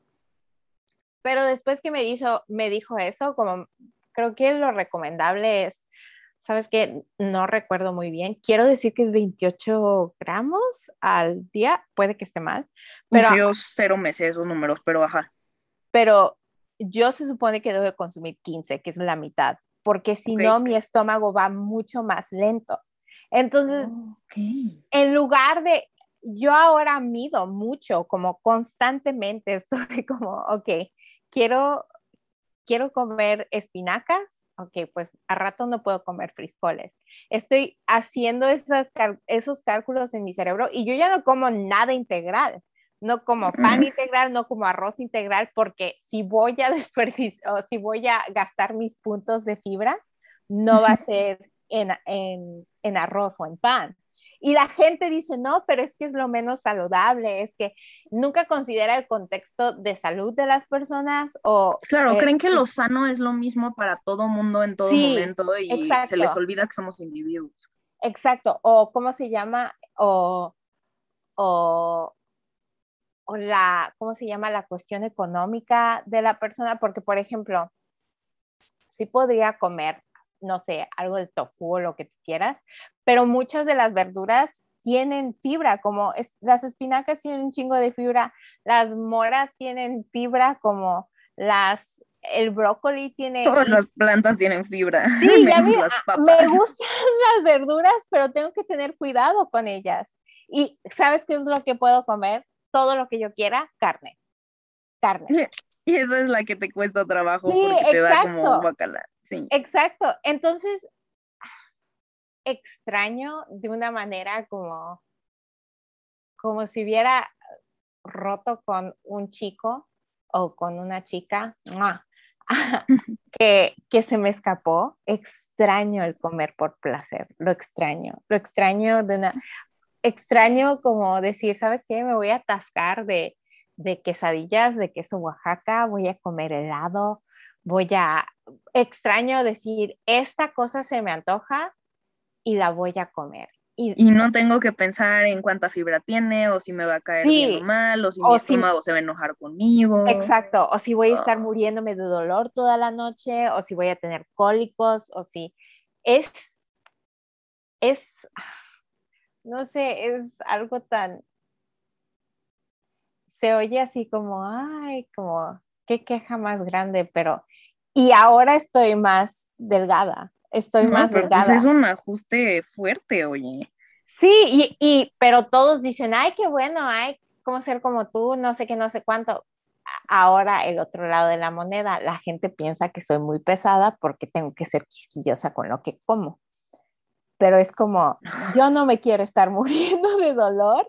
B: Pero después que me, hizo, me dijo eso, como creo que lo recomendable es, sabes que no recuerdo muy bien, quiero decir que es 28 gramos al día, puede que esté mal.
A: Pero yo cero meses esos números, pero ajá.
B: Pero yo se supone que debo consumir 15, que es la mitad, porque si no mi estómago va mucho más lento. Entonces, en lugar de, yo ahora mido mucho, como constantemente estoy como, ok, quiero, quiero comer espinacas, ok, pues a rato no puedo comer frijoles. Estoy haciendo esas, esos cálculos en mi cerebro y yo ya no como nada integral, no como pan integral, no como arroz integral, porque si voy a desperdiciar o si voy a gastar mis puntos de fibra, no va a ser en, en, en arroz o en pan. Y la gente dice, no, pero es que es lo menos saludable, es que nunca considera el contexto de salud de las personas o...
A: Claro, eh, creen que lo sano es lo mismo para todo mundo en todo momento y se les olvida que somos individuos.
B: Exacto, o cómo se llama, o, o, o la, ¿cómo se llama? La cuestión económica de la persona, porque por ejemplo, sí podría comer no sé, algo de tofu o lo que tú quieras, pero muchas de las verduras tienen fibra, como las espinacas tienen un chingo de fibra, las moras tienen fibra, como las, el brócoli tiene...
A: Todas las plantas tienen fibra.
B: Sí, me gustan las verduras, pero tengo que tener cuidado con ellas. Y ¿sabes qué es lo que puedo comer? Todo lo que yo quiera, carne. Carne.
A: Y esa es la que te cuesta trabajo porque te da como bacala.
B: Exacto. Entonces, extraño de una manera como, como si hubiera roto con un chico o con una chica que, que se me escapó. Extraño el comer por placer, lo extraño, lo extraño de una, extraño como decir, ¿sabes qué? Me voy a atascar de, de quesadillas de queso Oaxaca, voy a comer helado, voy a, extraño decir, esta cosa se me antoja y la voy a comer.
A: Y, no tengo que pensar en cuánta fibra tiene, o si me va a caer bien mal, o si mi estómago se va a enojar conmigo.
B: Exacto, o si voy a estar ah. muriéndome de dolor toda la noche, o si voy a tener cólicos, o si es, es, no sé, es algo tan, se oye así como, ay, como, qué queja más grande, pero y ahora estoy más delgada, estoy más pues, delgada.
A: es un ajuste fuerte, oye.
B: Sí, y, y, pero todos dicen, ay, qué bueno, ay, cómo ser como tú, no sé qué, no sé cuánto. Ahora, el otro lado de la moneda, la gente piensa que soy muy pesada porque tengo que ser quisquillosa con lo que como. Pero es como, yo no me quiero estar muriendo de dolor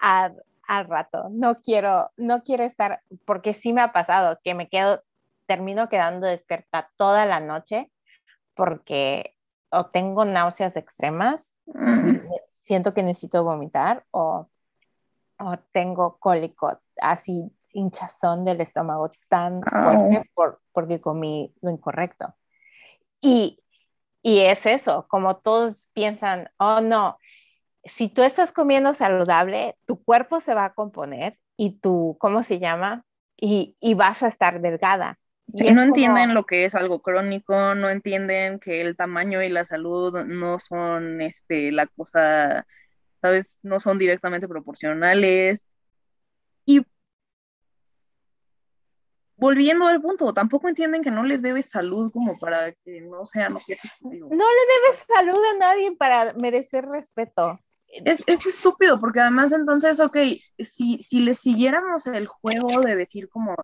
B: al, al rato. No quiero, no quiero estar, porque sí me ha pasado que me quedo termino quedando despierta toda la noche porque o tengo náuseas extremas, siento que necesito vomitar o, o tengo cólico así hinchazón del estómago tan fuerte por, porque comí lo incorrecto. Y, y es eso, como todos piensan, oh no, si tú estás comiendo saludable, tu cuerpo se va a componer y tú, ¿cómo se llama? Y, y vas a estar delgada.
A: Y no entienden lo que es algo crónico, no entienden que el tamaño y la salud no son este, la cosa, ¿sabes? No son directamente proporcionales. Y volviendo al punto, tampoco entienden que no les debes salud como para que no sean objetos.
B: No le debes salud a nadie para merecer respeto.
A: Es, es, estúpido, porque además entonces, ok, si, si le siguiéramos el juego de decir como,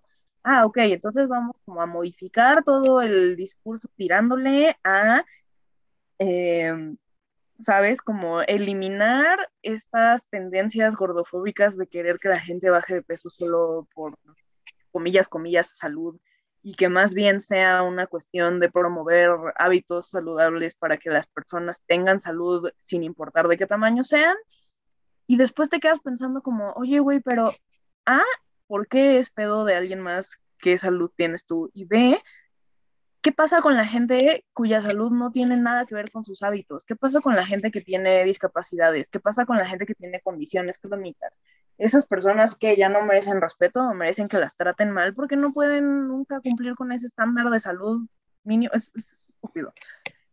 A: ah, ok, entonces vamos como a modificar todo el discurso tirándole a, em, ¿sabes? Como eliminar estas tendencias gordofóbicas de querer que la gente baje de peso solo por, comillas, comillas, salud y que más bien sea una cuestión de promover hábitos saludables para que las personas tengan salud sin importar de qué tamaño sean. Y después te quedas pensando como, oye, güey, pero A, ¿por qué es pedo de alguien más? ¿Qué salud tienes tú? Y B, ¿Qué pasa con la gente cuya salud no tiene nada que ver con sus hábitos? ¿Qué pasa con la gente que tiene discapacidades? ¿Qué pasa con la gente que tiene condiciones crónicas? Esas personas que ya no merecen respeto o merecen que las traten mal porque no pueden nunca cumplir con ese estándar de salud mínimo. Es, estúpido.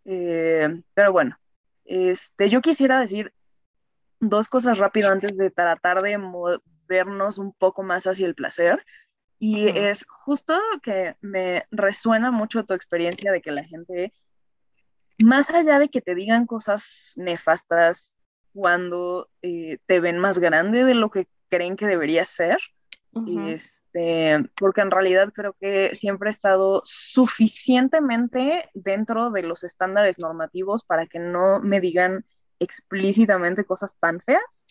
A: Eh, pero bueno, este, yo quisiera decir dos cosas rápido antes de tratar de movernos un poco más hacia el placer. Y es justo que me resuena mucho tu experiencia de que la gente, más allá de que te digan cosas nefastas cuando eh, te ven más grande de lo que creen que debería ser, este, porque en realidad creo que siempre he estado suficientemente dentro de los estándares normativos para que no me digan explícitamente cosas tan feas,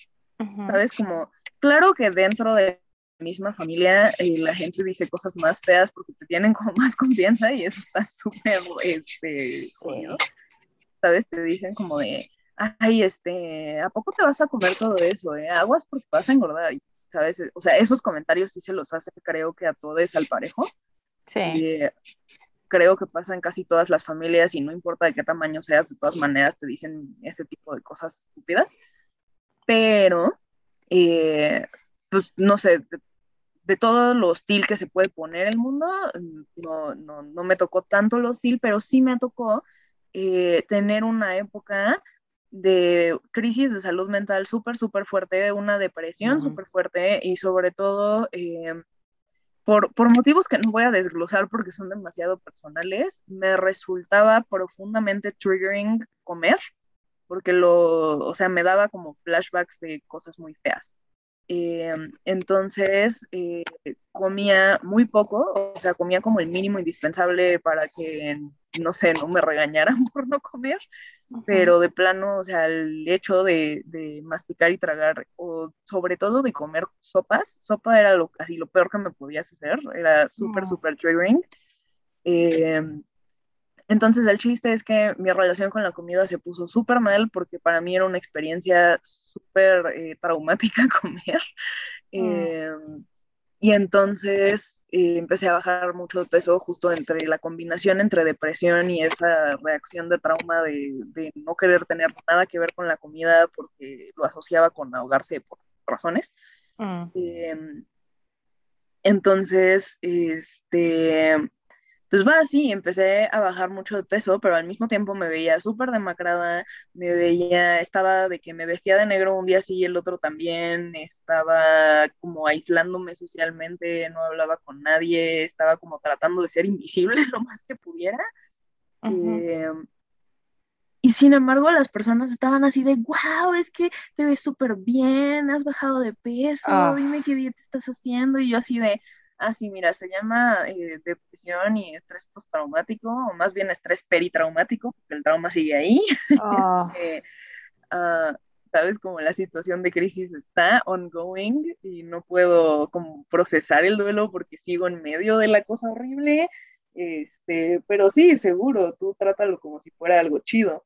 A: ¿sabes? Como, claro que dentro de misma familia eh, la gente dice cosas más feas porque te tienen como más confianza y eso está súper, este, ¿sabes? Te dicen como de, ay, este, ¿a poco te vas a comer todo eso? Eh? Aguas porque vas a engordar, ¿sabes? O sea, esos comentarios sí se los hace, creo que a todos al parejo.
B: Sí.
A: Eh, creo que pasa en casi todas las familias y no importa de qué tamaño seas, de todas maneras te dicen ese tipo de cosas estúpidas. Pero, eh, pues no sé, de todo lo hostil que se puede poner el mundo, no, no, no me tocó tanto lo hostil, pero sí me tocó eh, tener una época de crisis de salud mental súper, súper fuerte, una depresión súper fuerte y sobre todo eh, por, por, motivos que no voy a desglosar porque son demasiado personales, me resultaba profundamente triggering comer porque lo, o sea, me daba como flashbacks de cosas muy feas. Eh, entonces eh, comía muy poco, o sea, comía como el mínimo indispensable para que, no sé, no me regañaran por no comer, pero de plano, o sea, el hecho de, de, masticar y tragar, o sobre todo de comer sopas, sopa era lo, así lo peor que me podías hacer, era súper, súper triggering. Eh, entonces el chiste es que mi relación con la comida se puso súper mal porque para mí era una experiencia súper eh, traumática comer. Mm. Em, y entonces eh, empecé a bajar mucho de peso justo entre la combinación entre depresión y esa reacción de trauma de, no querer tener nada que ver con la comida porque lo asociaba con ahogarse por razones. Mm. Em, entonces, este pues va así, empecé a bajar mucho de peso, pero al mismo tiempo me veía súper demacrada, me veía, estaba de que me vestía de negro un día sí y el otro también, estaba como aislándome socialmente, no hablaba con nadie, estaba como tratando de ser invisible lo más que pudiera. Em, y sin embargo, las personas estaban así de, wow, es que te ves súper bien, has bajado de peso, ah. dime qué dieta estás haciendo. Y yo así de, Ah, sí, mira, se llama eh, depresión y estrés postraumático, o más bien estrés peritraumático, porque el trauma sigue ahí. Oh. Este, ah, Sabes, como la situación de crisis está ongoing y no puedo como procesar el duelo porque sigo en medio de la cosa horrible. Este, pero sí, seguro, tú trátalo como si fuera algo chido.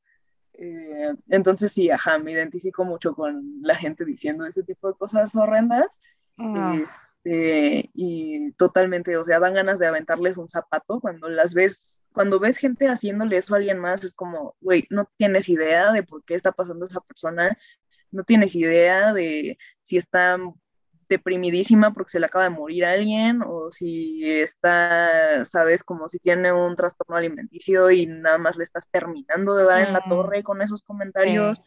A: Eh, entonces sí, ajá, me identifico mucho con la gente diciendo ese tipo de cosas horrendas. Ah. Este, y totalmente, o sea, dan ganas de aventarles un zapato cuando las ves, cuando ves gente haciéndole eso a alguien más, es como, güey, no tienes idea de por qué está pasando esa persona, no tienes idea de si está deprimidísima porque se le acaba de morir alguien o si está, sabes, como si tiene un trastorno alimenticio y nada más le estás terminando de dar en la
B: Mm,
A: torre con esos comentarios.
B: sí.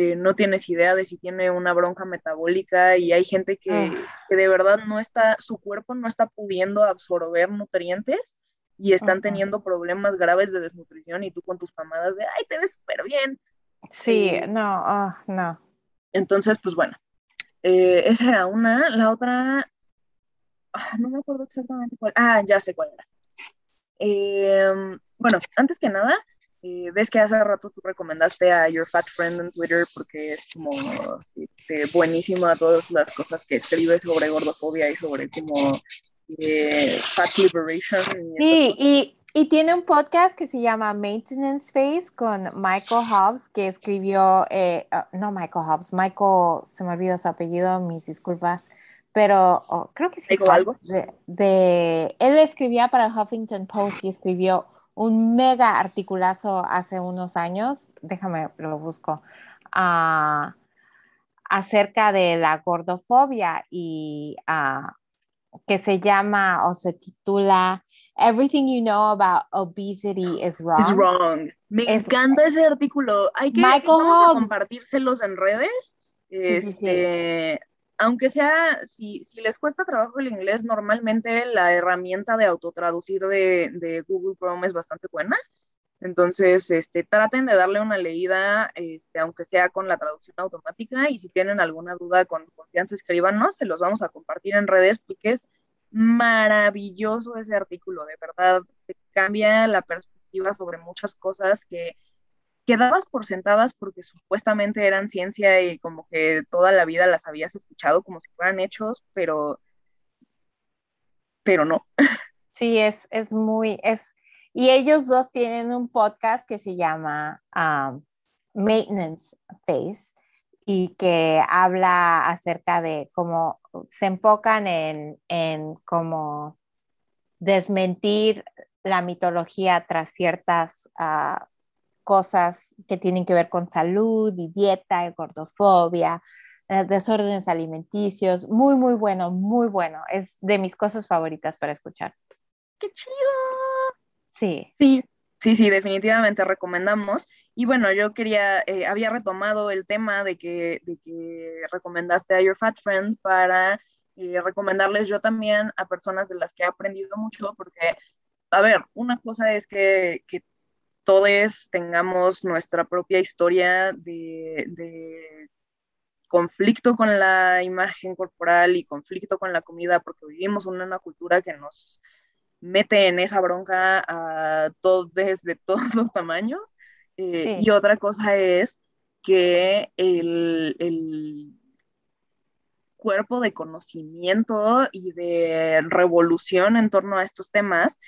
A: Eh, no tienes idea de si tiene una bronca metabólica y hay gente que,
B: Ah.
A: que de verdad no está, su cuerpo no está pudiendo absorber nutrientes y están teniendo problemas graves de desnutrición y tú con tus mamadas de, ay, te ves súper bien.
B: Sí,
A: Eh,
B: no, ah, no.
A: entonces, pues bueno, eh, esa era una. La otra, ah, no me acuerdo exactamente cuál. Ah, ya sé cuál era. Eh, bueno, antes que nada, eh, ves que hace rato tú recomendaste a Your Fat Friend en Twitter porque es como este, buenísima todas las cosas que escribe sobre gordofobia y sobre como eh, fat liberation. y
B: Sí, y, y tiene un podcast que se llama Maintenance Phase con Michael Hobbs, que escribió, eh, ah, no Michael Hobbs, Michael, se me olvidó su apellido, mis disculpas, pero oh, creo que sí.
A: algo.
B: De, de- él escribía para el Huffington Post y escribió un mega articulazo hace unos años, déjame, lo busco, ah, acerca de la gordofobia y ah, que se llama o se titula Everything You Know About Obesity is Wrong.
A: Is wrong. Me
B: Es-
A: encanta ese artículo. Hay que
B: Michael
A: vamos a compartírselos en redes.
B: Sí, sí, sí.
A: Aunque sea, si, si les cuesta trabajo el inglés, normalmente la herramienta de autotraducir de, de Google Chrome es bastante buena. Entonces, este, traten de darle una leída, este, aunque sea con la traducción automática, y si tienen alguna duda con confianza, escríbanos, se los vamos a compartir en redes porque es maravilloso ese artículo, de verdad, te cambia la perspectiva sobre muchas cosas que quedabas por sentadas porque supuestamente eran ciencia y como que toda la vida las habías escuchado como si fueran hechos, pero, pero no.
B: Sí, es, es muy, es, y ellos dos tienen un podcast que se llama um, Maintenance Phase y que habla acerca de cómo se enfocan en, en cómo desmentir la mitología tras ciertas uh, cosas que tienen que ver con salud y dieta gordofobia, eh, desórdenes alimenticios. Muy, muy bueno, muy bueno. Es de mis cosas favoritas para escuchar.
A: ¡Qué chido!
B: Sí.
A: Sí, sí, sí, definitivamente recomendamos. Y bueno, yo quería, eh, había retomado el tema de que, de que recomendaste a Your Fat Friend para eh, recomendarles yo también a personas de las que he aprendido mucho, porque, a ver, una cosa es que, que todos tengamos nuestra propia historia de, de, conflicto con la imagen corporal y conflicto con la comida, porque vivimos en una cultura que nos mete en esa bronca a todos desde todos los tamaños. Eh,
B: Sí.
A: Y otra cosa es que el, el cuerpo de conocimiento y de revolución en torno a estos temas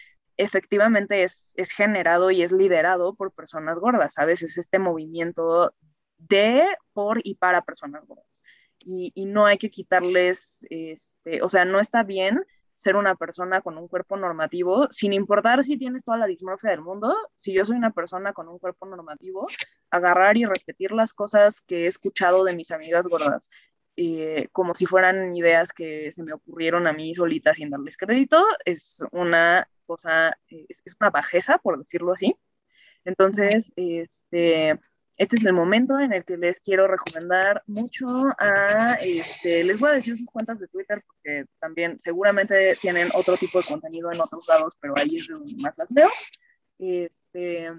A: efectivamente es, es generado y es liderado por personas gordas, ¿sabes? Es este movimiento de, por y para personas gordas. Y, y no hay que quitarles, este, o sea, no está bien ser una persona con un cuerpo normativo, sin importar si tienes toda la dismorfia del mundo, si yo soy una persona con un cuerpo normativo, agarrar y repetir las cosas que he escuchado de mis amigas gordas, eh, como si fueran ideas que se me ocurrieron a mí solita sin darles crédito, es una cosa, es, es una bajeza, por decirlo así. Entonces, este, este es el momento en el que les quiero recomendar mucho a, este, les voy a decir sus cuentas de Twitter porque también seguramente tienen otro tipo de contenido en otros lados, pero ahí es donde más las veo. Este,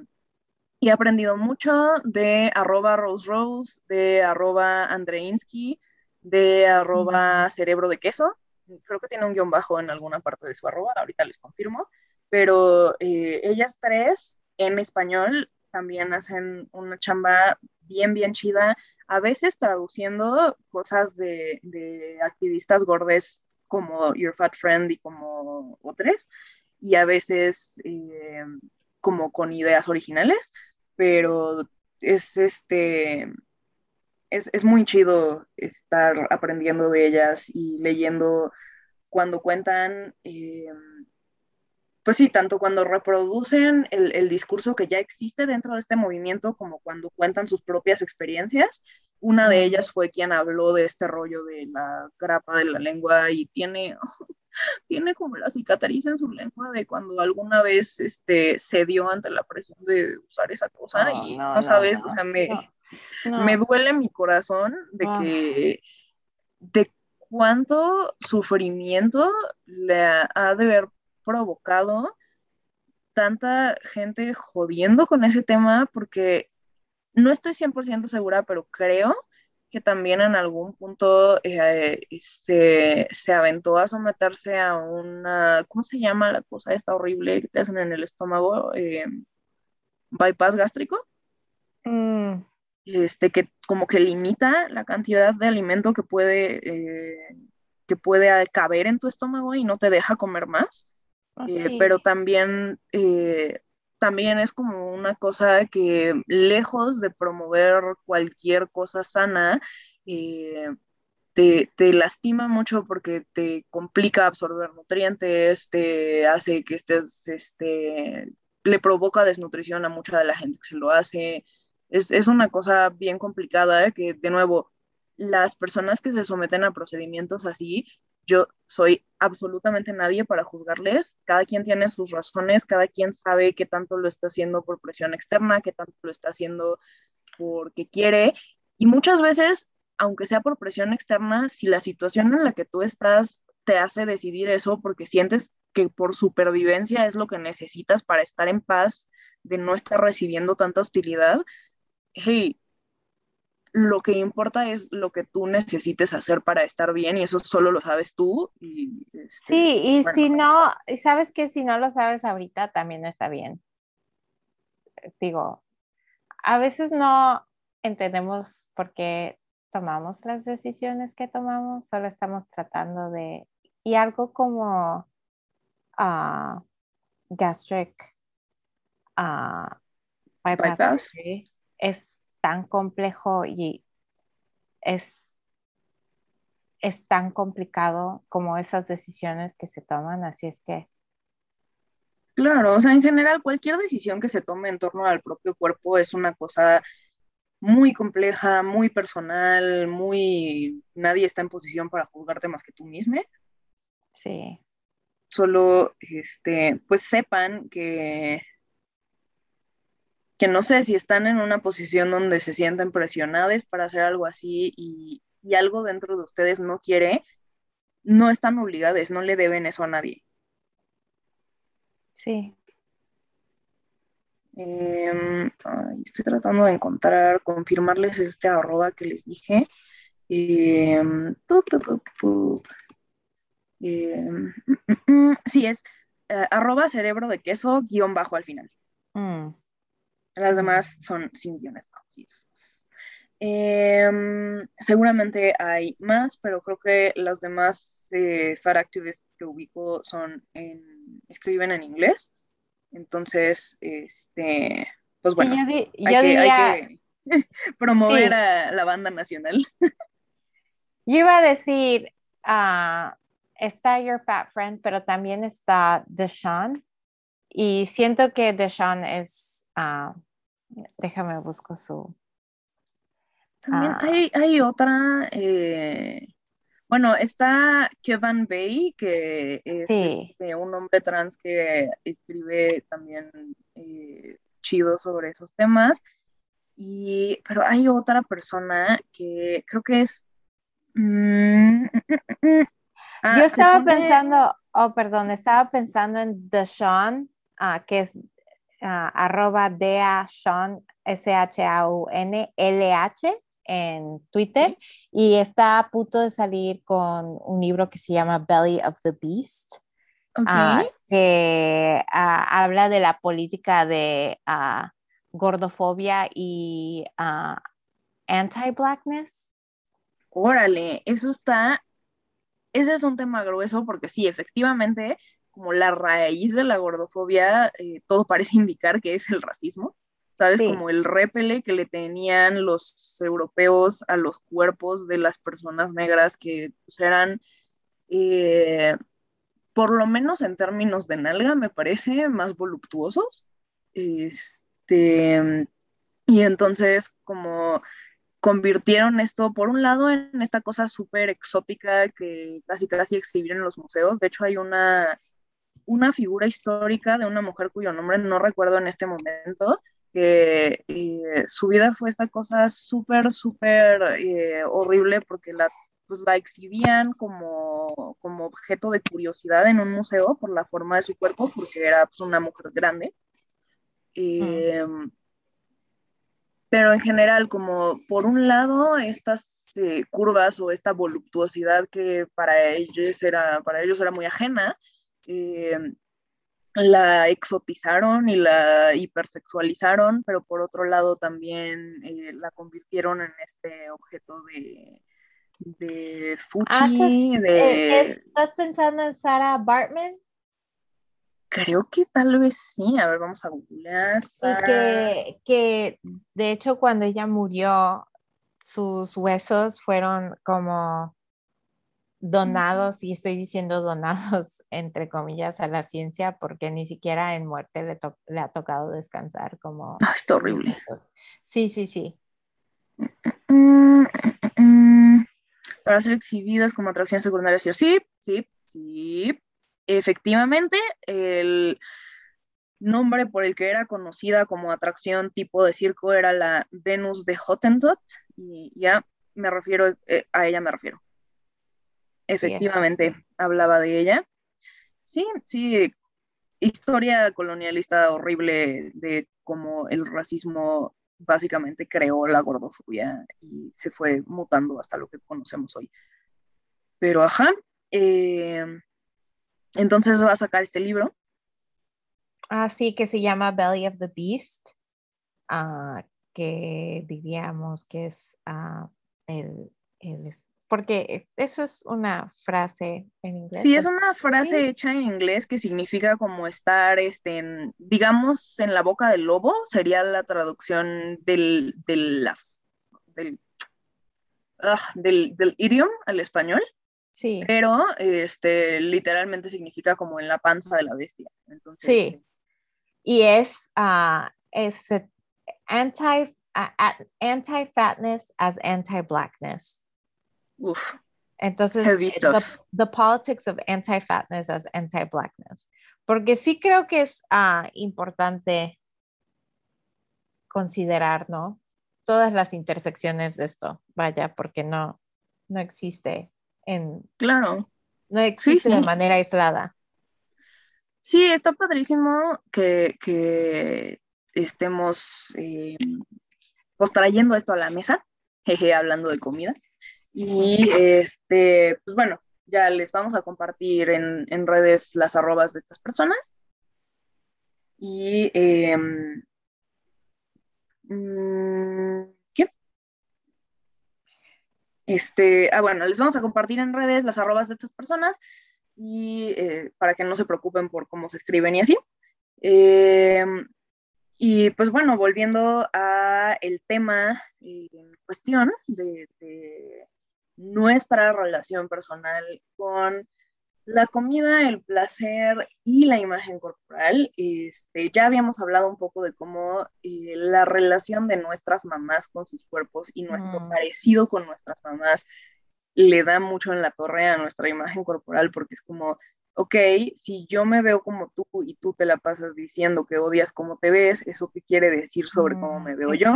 A: y he aprendido mucho de arroba Rose Rose, de arroba Andreinsky, de arroba cerebro de queso. Creo que tiene un guion bajo en alguna parte de su arroba, ahorita les confirmo. Pero eh, ellas tres en español también hacen una chamba bien, bien chida, a veces traduciendo cosas de, de activistas gordes como Your Fat Friend y como otros, y a veces eh, como con ideas originales, pero es este... Es, es, muy chido estar aprendiendo de ellas y leyendo cuando cuentan, eh, pues sí, tanto cuando reproducen el, el, discurso que ya existe dentro de este movimiento como cuando cuentan sus propias experiencias. Una de ellas fue quien habló de este rollo de la grapa de la lengua y tiene, tiene como la cicatriz en su lengua de cuando alguna vez este, se dio ante la presión de usar esa cosa y no, sabes, o sea, me, me duele mi corazón de ah. que, de cuánto sufrimiento le ha de haber provocado tanta gente jodiendo con ese tema porque no estoy 100% segura, pero creo que también en algún punto eh, se, se, aventó a someterse a una, ¿cómo se llama la cosa esta horrible que te hacen en el estómago? Eh, bypass gástrico. Mm. Este, que como que limita la cantidad de alimento que puede, eh, que puede caber en tu estómago y no te deja comer más. Oh, pero también también es como una cosa que lejos de promover cualquier cosa sana, eh, te, lastima mucho porque te complica absorber nutrientes, te hace que estés, este, le provoca desnutrición a mucha de la gente que se lo hace. Es, es una cosa bien complicada que, de nuevo, las personas que se someten a procedimientos así yo soy absolutamente nadie para juzgarles. Cada quien tiene sus razones, cada quien sabe qué tanto lo está haciendo por presión externa, qué tanto lo está haciendo porque quiere. Y muchas veces, aunque sea por presión externa, si la situación en la que tú estás te hace decidir eso porque sientes que por supervivencia es lo que necesitas para estar en paz, de no estar recibiendo tanta hostilidad, hey, lo que importa es lo que tú necesites hacer para estar bien y eso solo lo sabes tú. Y,
B: este, sí, y si no, sabes que si no lo sabes ahorita también está bien. Digo, a veces no entendemos por qué tomamos las decisiones que tomamos, solo estamos tratando de, y algo como uh, gastric uh, bypass, es tan complejo y es, es tan complicado como esas decisiones que se toman, así es que...
A: Claro, o sea, en general cualquier decisión que se tome en torno al propio cuerpo es una cosa muy compleja, muy personal, muy... Nadie está en posición para juzgarte más que tú mismo.
B: Sí.
A: Solo, este, pues sepan que que no sé si están en una posición donde se sienten presionadas para hacer algo así y, algo dentro de ustedes no quiere, no están obligadas, no le deben eso a nadie.
B: Sí.
A: Em, estoy tratando de encontrar, confirmarles este arroba que les dije. Mm, mm, mm, sí, es eh, arroba cerebro de queso guion bajo al final. Las demás son sin guiones, em, seguramente hay más, pero creo que los demás eh, fat activists que ubico son en, escriben en inglés. Entonces, este, pues bueno, hay, que, promover a la banda nacional.
B: yo iba a decir, uh, está Your Fat Friend, pero también está Deshaun. Y siento que Deshaun es Ah, déjame busco su.
A: También ah. hay, otra. Eh, bueno, está Kevin Bay, que es este, un hombre trans que escribe también eh, chido sobre esos temas. Y, pero hay otra persona que creo que es. Mm, mm,
B: mm, ah, Yo estaba pensando, oh, perdón, estaba pensando en Deshaun, que es uh, arroba Dea Sean, S-H-A-U-N-L-H en Twitter. Y está a punto de salir con un libro que se llama Belly of the Beast, ah, que ah, habla de la política de gordofobia y anti-blackness.
A: Órale, eso está, ese es un tema grueso porque sí, efectivamente, como la raíz de la gordofobia, eh, todo parece indicar que es el racismo, ¿sabes? Como el repele que le tenían los europeos a los cuerpos de las personas negras que pues, eran eh, por lo menos en términos de nalga, me parece más voluptuosos. Este, y entonces, como convirtieron esto, por un lado, en esta cosa súper exótica que casi casi exhibir en los museos. De hecho, hay una, una figura histórica de una mujer cuyo nombre no recuerdo en este momento, que eh, su vida fue esta cosa súper, súper eh, horrible porque la, pues, la exhibían como, como objeto de curiosidad en un museo por la forma de su cuerpo, porque era pues, una mujer grande. Eh, pero en general, como por un lado, estas curvas o esta voluptuosidad que para ellos era, para ellos era muy ajena, la exotizaron y la hipersexualizaron, pero por otro lado también eh, la convirtieron en este objeto de, de fuchi.
B: Ah,
A: de...
B: ¿Estás pensando en Sarah Bartman?
A: Creo que tal vez sí. A ver, vamos a googlear.
B: Que, que de hecho cuando ella murió, sus huesos fueron como donados, y estoy diciendo donados entre comillas a la ciencia porque ni siquiera en muerte le, ha tocado descansar como...
A: Ah, está horrible.
B: Sí, sí, sí.
A: Para ser exhibidos como atracción secundaria, sí, sí, sí. Efectivamente, el nombre por el que era conocida como atracción tipo de circo era la Venus de Hottentot y ya me refiero, eh, a ella me refiero efectivamente hablaba de ella. Sí, sí, historia colonialista horrible de cómo el racismo básicamente creó la gordofobia y se fue mutando hasta lo que conocemos hoy. Pero ajá, eh, entonces va a sacar este libro.
B: Ah, sí, que se llama Belly of the Beast, ah, que diríamos que es ah, el, el, porque esa es una frase en inglés.
A: Sí, es una frase hecha en inglés que significa como estar, este, digamos, en la boca del lobo, sería la traducción del, del, ah, del, del, idiom al español.
B: Sí.
A: Pero este, literalmente significa como en la panza de la bestia. Entonces,
B: sí. Y es, uh, es anti, anti-fatness as anti-blackness.
A: Uf.
B: Entonces, the, politics of anti-fatness as anti-blackness. Porque sí creo que es uh, importante considerar, ¿no? Todas las intersecciones de esto, vaya, porque no, no existe en...
A: Claro.
B: No existe de manera aislada.
A: Sí, está padrísimo que, que estemos eh, pues trayendo esto a la mesa, jeje, hablando de comida. Y este, pues bueno, ya les vamos a compartir en, redes las arrobas de estas personas. Y em, mm, ¿qué? Este, ah, bueno, les vamos a compartir en redes las arrobas de estas personas y eh, para que no se preocupen por cómo se escriben y así. Em, y pues bueno, volviendo a el tema en cuestión de nuestra relación personal con la comida, el placer y la imagen corporal. Este, ya habíamos hablado un poco de cómo eh, la relación de nuestras mamás con sus cuerpos y nuestro mm. parecido con nuestras mamás le da mucho en la torre a nuestra imagen corporal porque es como, ok, si yo me veo como tú y tú te la pasas diciendo que odias cómo te ves, ¿eso qué quiere decir sobre cómo me veo yo?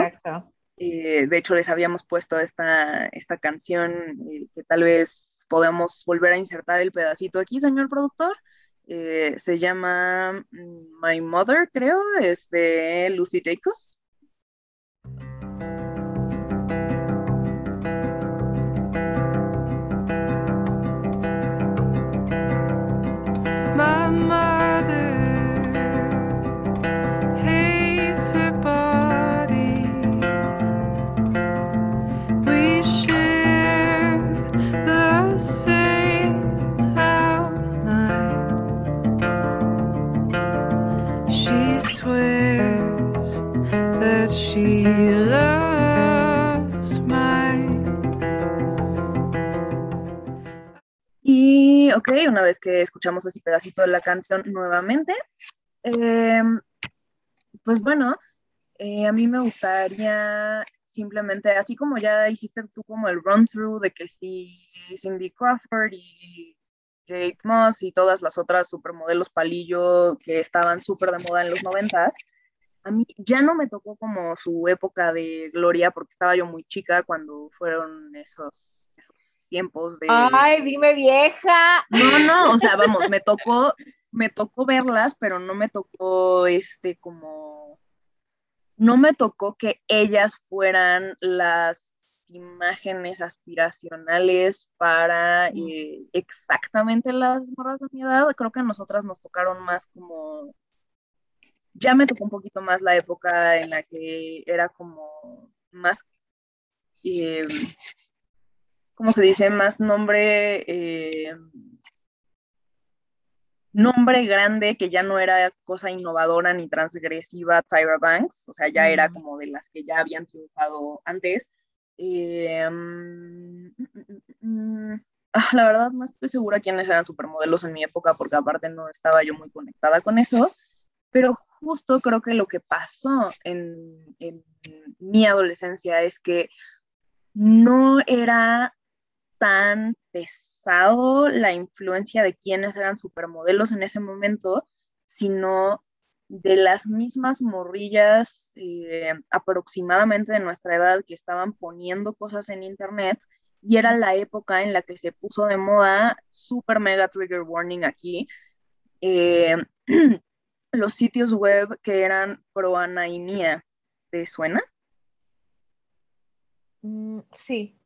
A: Eh, de hecho, les habíamos puesto esta, esta canción eh, que tal vez podemos volver a insertar el pedacito aquí, señor productor. Eh, se llama mm, My Mother, creo, es de Lucy Jacobs. Que escuchamos ese pedacito de la canción nuevamente, em, pues bueno, eh, a mí me gustaría simplemente, así como ya hiciste tú como el run through de que sí, Cindy Crawford y Kate Moss y todas las otras supermodelos palillo que estaban súper de moda en los noventas, a mí ya no me tocó como su época de gloria porque estaba yo muy chica cuando fueron esos, tiempos de...
B: Ay, dime vieja.
A: No, no, o sea, vamos, me tocó, me tocó verlas, pero no me tocó este como... No me tocó que ellas fueran las imágenes aspiracionales para eh, exactamente las morras de mi edad. Creo que a nosotras nos tocaron más como ya me tocó un poquito más la época en la que era como más, eh, ¿cómo se dice? Más nombre, eh, nombre grande que ya no era cosa innovadora ni transgresiva Tyra Banks, o sea, ya era como de las que ya habían triunfado antes. Eh, mm, mm, mm, ah, la verdad no estoy segura quiénes eran supermodelos en mi época porque aparte no estaba yo muy conectada con eso. Pero justo creo que lo que pasó en, mi adolescencia es que no era tan pesado la influencia de quienes eran supermodelos en ese momento, sino de las mismas morrillas eh, aproximadamente de nuestra edad que estaban poniendo cosas en internet y era la época en la que se puso de moda, super mega trigger warning aquí, eh, los sitios web que eran pro Ana y Mía. ¿Te suena?
B: Mm, sí.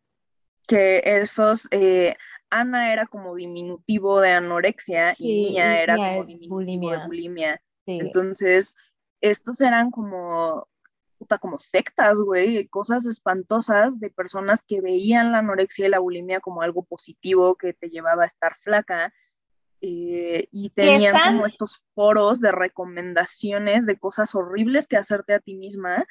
A: Que esos, eh, Ana era como diminutivo de anorexia y Mía era como diminutivo de bulimia. Entonces, estos eran como, puta, como sectas, güey, cosas espantosas de personas que veían la anorexia y la bulimia como algo positivo que te llevaba a estar flaca eh, y tenían como estos foros de recomendaciones de cosas horribles que hacerte a ti misma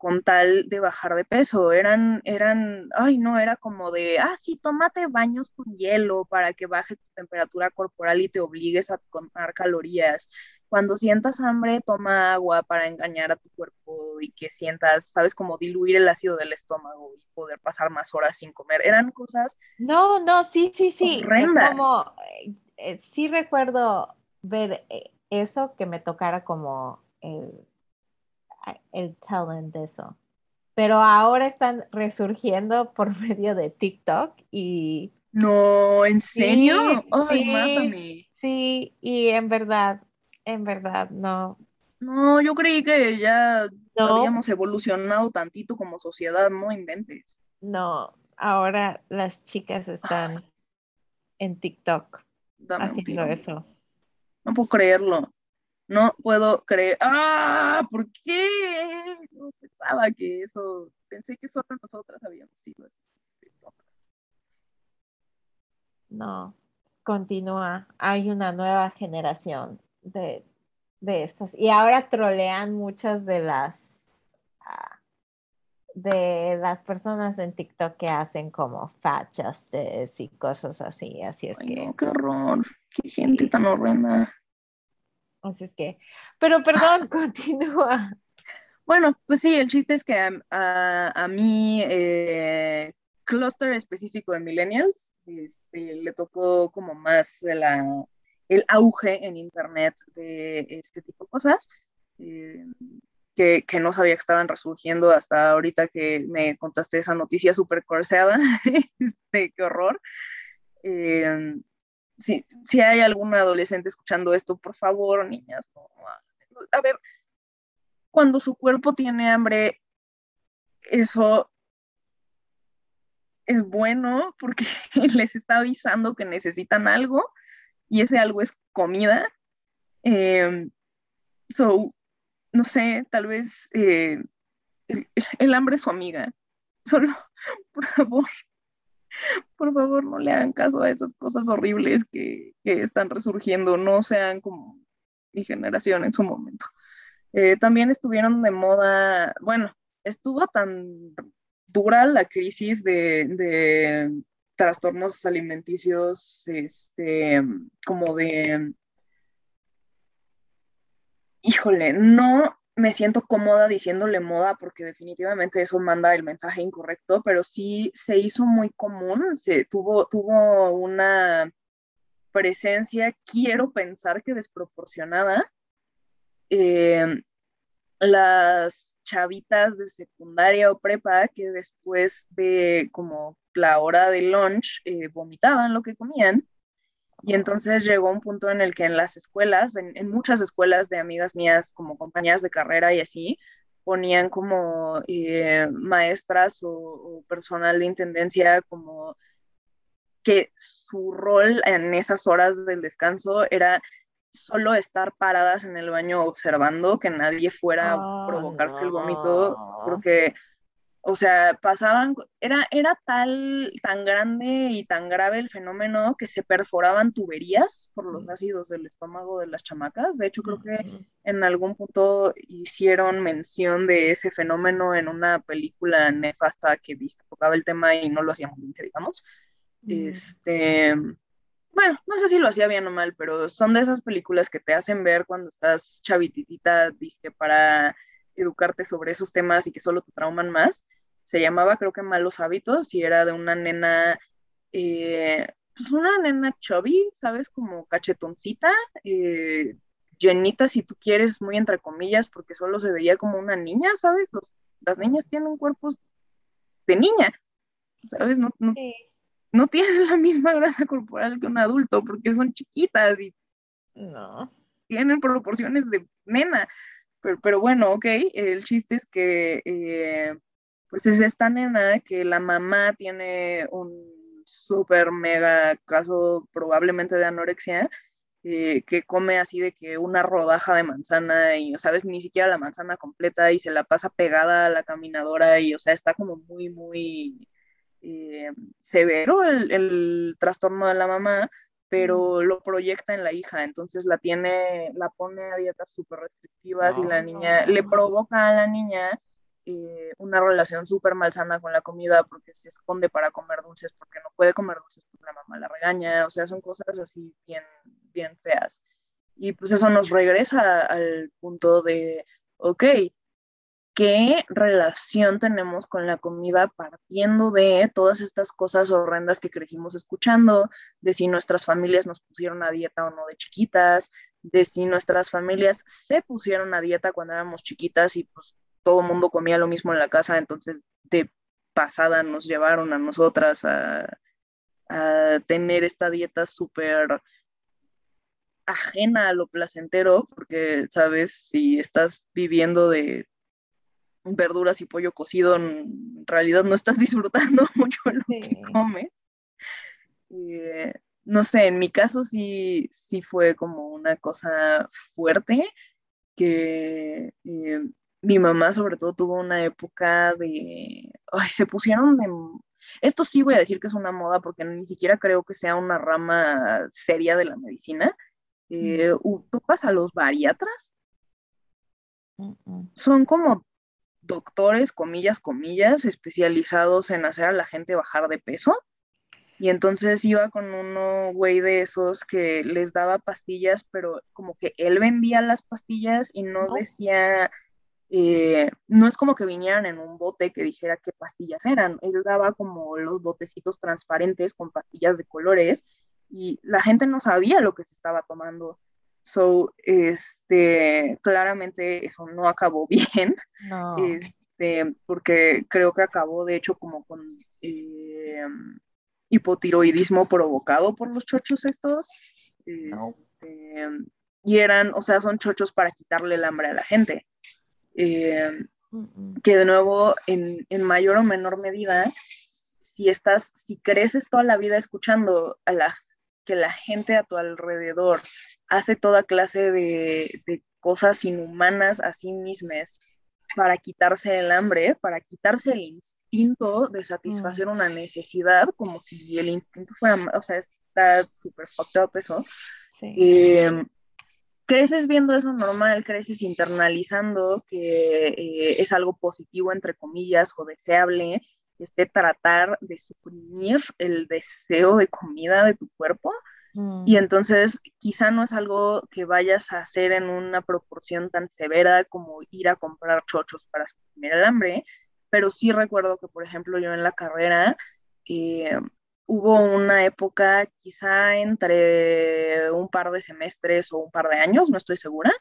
A: con tal de bajar de peso. Eran, eran, ay no, era como de, ah, sí, tómate baños con hielo para que bajes tu temperatura corporal y te obligues a tomar calorías. Cuando sientas hambre, toma agua para engañar a tu cuerpo y que sientas, sabes, como diluir el ácido del estómago y poder pasar más horas sin comer. Eran cosas.
B: No, no, sí, sí, sí. Horrendas. Como, eh, sí recuerdo ver eh, eso, que me tocara como el talent de eso. Pero ahora están resurgiendo por medio de TikTok y...
A: No, ¿en serio? Ay, sí, mátame.
B: Sí, y en verdad, en verdad, no.
A: No, yo creí que ya habíamos evolucionado tantito como sociedad, no inventes.
B: No, ahora las chicas están en TikTok haciendo eso.
A: No puedo creerlo. No puedo creer. ¡Ah! ¿Por qué? No pensaba que eso. Pensé que solo nosotras habíamos sido así.
B: No, continúa. Hay una nueva generación de, de estas. Y ahora trolean muchas de las ah, de las personas en TikTok que hacen como fachas y cosas así. Así es que.
A: qué horror. Qué gente tan horrenda.
B: Así es que, pero perdón, continúa.
A: Bueno, pues sí, el chiste es que a, mí, eh, cluster específico de millennials, este, le tocó como más el auge en internet de este tipo de cosas, eh, que, no sabía que estaban resurgiendo hasta ahorita que me contaste esa noticia súper corseada, este, qué horror. Eh, si, hay algún adolescente escuchando esto, por favor, niñas, a ver, cuando su cuerpo tiene hambre, eso es bueno porque les está avisando que necesitan algo y ese algo es comida. Em, so, no sé, tal vez eh, el hambre es su amiga. Solo, por favor, por favor, no le hagan caso a esas cosas horribles que, están resurgiendo, no sean como mi generación en su momento. Eh, también estuvieron de moda, bueno, estuvo tan dura la crisis de, trastornos alimenticios, este, como de, híjole, no me siento cómoda diciéndole moda porque definitivamente eso manda el mensaje incorrecto, pero sí se hizo muy común, se tuvo, tuvo una presencia, quiero pensar que desproporcionada. Eh, las chavitas de secundaria o prepa que después de como la hora de lunch eh, vomitaban lo que comían. Y entonces llegó un punto en el que en las escuelas, en, muchas escuelas de amigas mías, como compañeras de carrera y así, ponían como eh, maestras o, personal de intendencia como que su rol en esas horas del descanso era solo estar paradas en el baño observando que nadie fuera a provocarse el vómito, porque, o sea, pasaban, era, era tal, tan grande y tan grave el fenómeno que se perforaban tuberías por los ácidos del estómago de las chamacas. De hecho, creo que en algún punto hicieron mención de ese fenómeno en una película nefasta que tocaba el tema y no lo hacíamos bien, digamos. Este bueno, no sé si lo hacía bien o mal, pero son de esas películas que te hacen ver cuando estás chavititita, dije, para educarte sobre esos temas y que solo te trauman más. Se llamaba, creo que Malos Hábitos, y era de una nena, eh, pues una nena chubby, ¿sabes? Como cachetoncita, eh, llenita, si tú quieres, muy entre comillas, porque solo se veía como una niña, ¿sabes? las niñas tienen cuerpos de niña, ¿sabes? No, no, no tienen la misma grasa corporal que un adulto porque son chiquitas y
B: no.
A: tienen proporciones de nena. Pero, pero bueno, ok, el chiste es que eh, pues es esta nena que la mamá tiene un súper mega caso probablemente de anorexia, eh, que come así de que una rodaja de manzana y, ¿sabes? Ni siquiera la manzana completa y se la pasa pegada a la caminadora y, o sea, está como muy, muy eh, severo el, trastorno de la mamá, pero lo proyecta en la hija, entonces la tiene, la pone a dietas súper restrictivas y la niña le provoca a la niña eh, una relación súper malsana con la comida porque se esconde para comer dulces, porque no puede comer dulces porque la mamá la regaña, o sea, son cosas así bien, bien feas. Y pues eso nos regresa al punto de, ok, qué relación tenemos con la comida partiendo de todas estas cosas horrendas que crecimos escuchando, de si nuestras familias nos pusieron a dieta o no de chiquitas, de si nuestras familias se pusieron a dieta cuando éramos chiquitas y pues todo el mundo comía lo mismo en la casa, entonces de pasada nos llevaron a nosotras a, a tener esta dieta súper ajena a lo placentero, porque, sabes, si estás viviendo de verduras y pollo cocido, en realidad no estás disfrutando mucho lo que comes. Eh, no sé, en mi caso sí, sí fue como una cosa fuerte, que eh, mi mamá sobre todo tuvo una época de, ay, se pusieron de, esto sí voy a decir que es una moda porque ni siquiera creo que sea una rama seria de la medicina. Eh, ¿Topas a los bariatras? Son como doctores, comillas, comillas, especializados en hacer a la gente bajar de peso. Y entonces iba con uno, güey, de esos que les daba pastillas, pero como que él vendía las pastillas y no decía, eh, no es como que vinieran en un bote que dijera qué pastillas eran. Él daba como los botecitos transparentes con pastillas de colores y la gente no sabía lo que se estaba tomando. So, este, claramente eso no acabó bien, este, porque creo que acabó de hecho como con eh, hipotiroidismo provocado por los chochos estos. Este, y eran, o sea, son chochos para quitarle el hambre a la gente. Eh, que de nuevo, en, en mayor o menor medida, si estás, si creces toda la vida escuchando a la que la gente a tu alrededor hace toda clase de, cosas inhumanas a sí mismas para quitarse el hambre, para quitarse el instinto de satisfacer mm. una necesidad, como si el instinto fuera, o sea, está súper fucked up eso. Em, creces viendo eso normal, creces internalizando que eh, es algo positivo, entre comillas, o deseable, este, tratar de suprimir el deseo de comida de tu cuerpo.
B: Mm.
A: Y entonces quizá no es algo que vayas a hacer en una proporción tan severa como ir a comprar chochos para suprimir el hambre, pero sí recuerdo que, por ejemplo, yo en la carrera eh, hubo una época, quizá entre un par de semestres o un par de años, no estoy segura,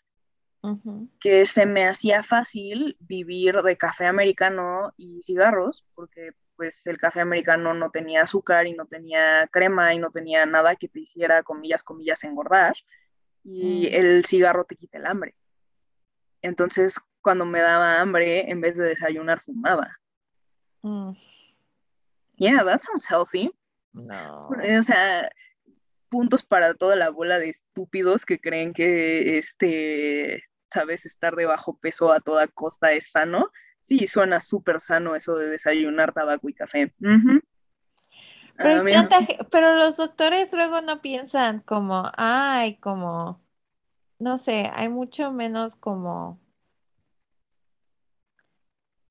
A: Que se me hacía fácil vivir de café americano y cigarros, porque pues el café americano no tenía azúcar y no tenía crema y no tenía nada que te hiciera, comillas, comillas, engordar, y
B: Mm.
A: el cigarro te quita el hambre. Entonces, cuando me daba hambre, en vez de desayunar, fumaba.
B: Mm.
A: Yeah, that sounds healthy.
B: No.
A: O sea, puntos para toda la bola de estúpidos que creen que este, sabes, estar de bajo peso a toda costa es sano. Sí, suena súper sano eso de desayunar tabaco y café. Ujú.
B: Pero, los doctores luego no piensan como, ay, como, no sé, hay mucho menos como,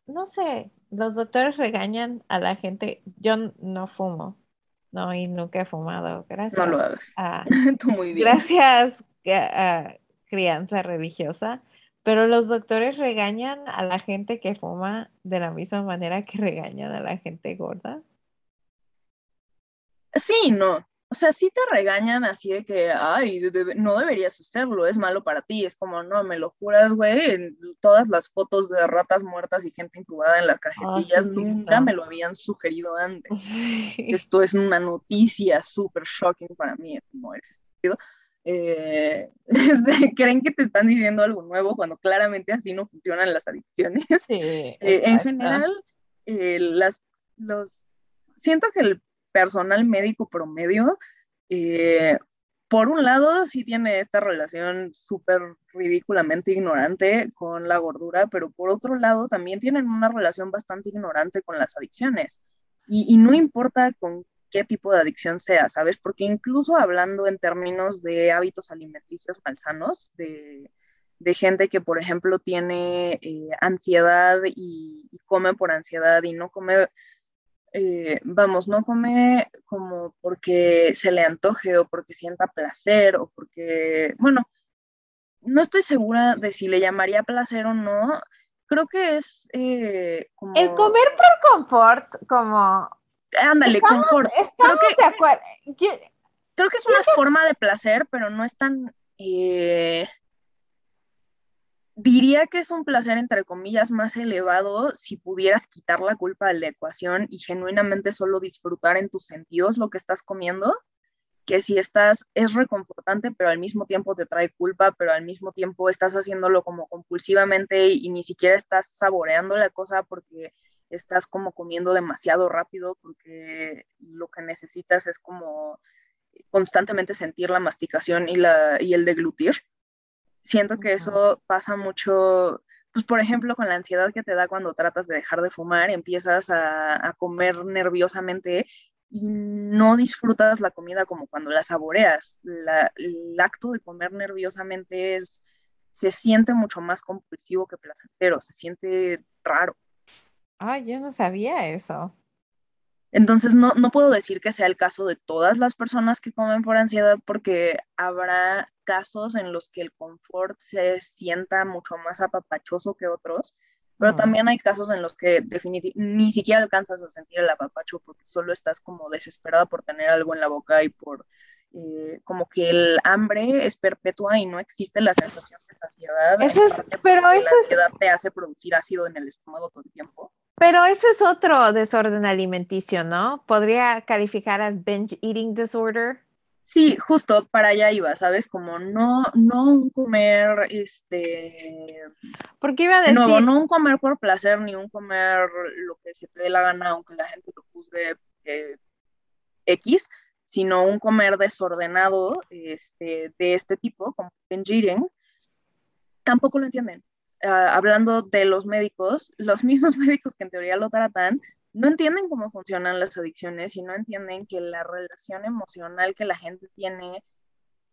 B: no sé, los doctores regañan a la gente. Yo no fumo, no, y nunca he fumado, gracias.
A: no lo hagas.
B: a-
A: Tú muy bien.
B: gracias a crianza religiosa, pero los doctores regañan a la gente que fuma de la misma manera que regañan a la gente gorda.
A: Sí, no. O sea, sí te regañan así de que, ay, de- de- no deberías hacerlo, es malo para ti. Es como, no, me lo juras, güey. En todas las fotos de ratas muertas y gente intubada en las cajetillas
B: sí,
A: nunca
B: no.
A: me lo habían sugerido antes.
B: Sí.
A: Esto es una noticia súper shocking para mí, es como eres estúpido. Eh, creen que te están diciendo algo nuevo cuando claramente así no funcionan las adicciones.
B: Sí,
A: Eh, en general, eh, las, los, siento que el personal médico promedio, eh, por un lado, sí tiene esta relación súper ridículamente ignorante con la gordura, pero por otro lado, también tienen una relación bastante ignorante con las adicciones. Y, y no importa con qué tipo de adicción sea, ¿sabes? Porque incluso hablando en términos de hábitos alimenticios malsanos, de, de gente que, por ejemplo, tiene eh, ansiedad y, y come por ansiedad y no come, eh, vamos, no come como porque se le antoje o porque sienta placer o porque, bueno, no estoy segura de si le llamaría placer o no. Creo que es eh, como...
B: El comer por confort, como
A: Ándale,
B: Estamos-
A: confort.
B: estamos
A: Creo que-
B: de acuerdo. Yo-
A: Creo que es una forma de placer, pero no es tan... eh, diría que es un placer, entre comillas, más elevado si pudieras quitar la culpa de la ecuación y genuinamente solo disfrutar en tus sentidos lo que estás comiendo, que si estás, es reconfortante, pero al mismo tiempo te trae culpa, pero al mismo tiempo estás haciéndolo como compulsivamente y, y ni siquiera estás saboreando la cosa porque estás como comiendo demasiado rápido, porque lo que necesitas es como constantemente sentir la masticación y, la, y el deglutir. Siento que eso pasa mucho, pues por ejemplo, con la ansiedad que te da cuando tratas de dejar de fumar, empiezas a, a comer nerviosamente y no disfrutas la comida como cuando la saboreas. La- el acto de comer nerviosamente es, se siente mucho más compulsivo que placentero, se siente raro.
B: Ay, yo no sabía eso.
A: Entonces, no, no puedo decir que sea el caso de todas las personas que comen por ansiedad, porque habrá casos en los que el confort se sienta mucho más apapachoso que otros, pero también hay casos en los que ni siquiera alcanzas a sentir el apapacho porque solo estás como desesperada por tener algo en la boca y por eh, como que el hambre es perpetua y no existe la sensación de saciedad.
B: Eso es-
A: parte
B: pero eso
A: la
B: es-
A: ansiedad te hace producir ácido en el estómago todo el tiempo.
B: Pero ese es otro desorden alimenticio, ¿no? Podría calificar as binge eating disorder.
A: Sí, justo para allá iba, ¿sabes? Como no, no un comer, este,
B: Porque iba a
A: de
B: decir,
A: nuevo, no un comer por placer, ni un comer lo que se te dé la gana, aunque la gente lo juzgue eh, X, sino un comer desordenado este, de este tipo, como eating, tampoco lo entienden. Ah, hablando de los médicos, los mismos médicos que en teoría lo tratan, no entienden cómo funcionan las adicciones y no entienden que la relación emocional que la gente tiene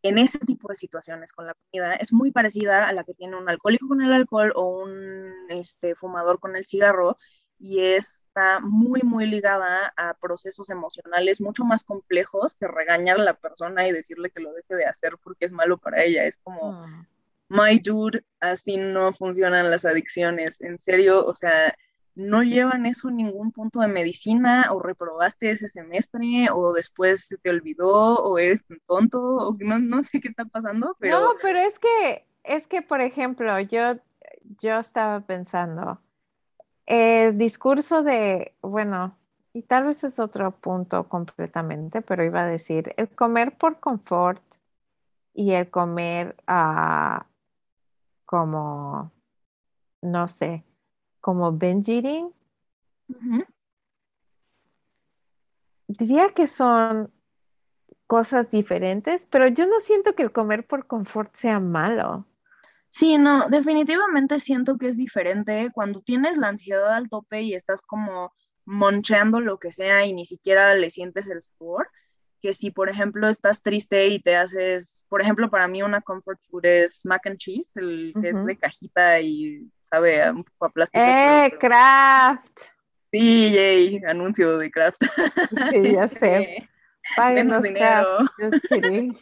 A: en ese tipo de situaciones con la comida es muy parecida a la que tiene un alcohólico con el alcohol o un este, fumador con el cigarro y está muy, muy ligada a procesos emocionales mucho más complejos que regañar a la persona y decirle que lo deje de hacer porque es malo para ella. Es como, ah. my dude, así no funcionan las adicciones. En serio, o sea, no llevan eso a ningún punto de medicina o reprobaste ese semestre o después se te olvidó o eres un tonto o no, no sé qué está pasando, pero...
B: No, pero es que, es que, por ejemplo, yo, yo estaba pensando, el discurso de, bueno, y tal vez es otro punto completamente, pero iba a decir, el comer por confort y el comer ah, como, no sé, como binge eating, diría que son cosas diferentes, pero yo no siento que el comer por confort sea malo.
A: Sí, no, definitivamente siento que es diferente cuando tienes la ansiedad al tope y estás como moncheando lo que sea y ni siquiera le sientes el sabor, que si por ejemplo estás triste y te haces, por ejemplo, para mí una comfort food es mac and cheese, el que es de cajita y sabe un poco a plástico.
B: ¡Eh, Kraft!
A: Sí, yay, anuncio de Kraft.
B: Sí, ya sé. Páguenos dinero.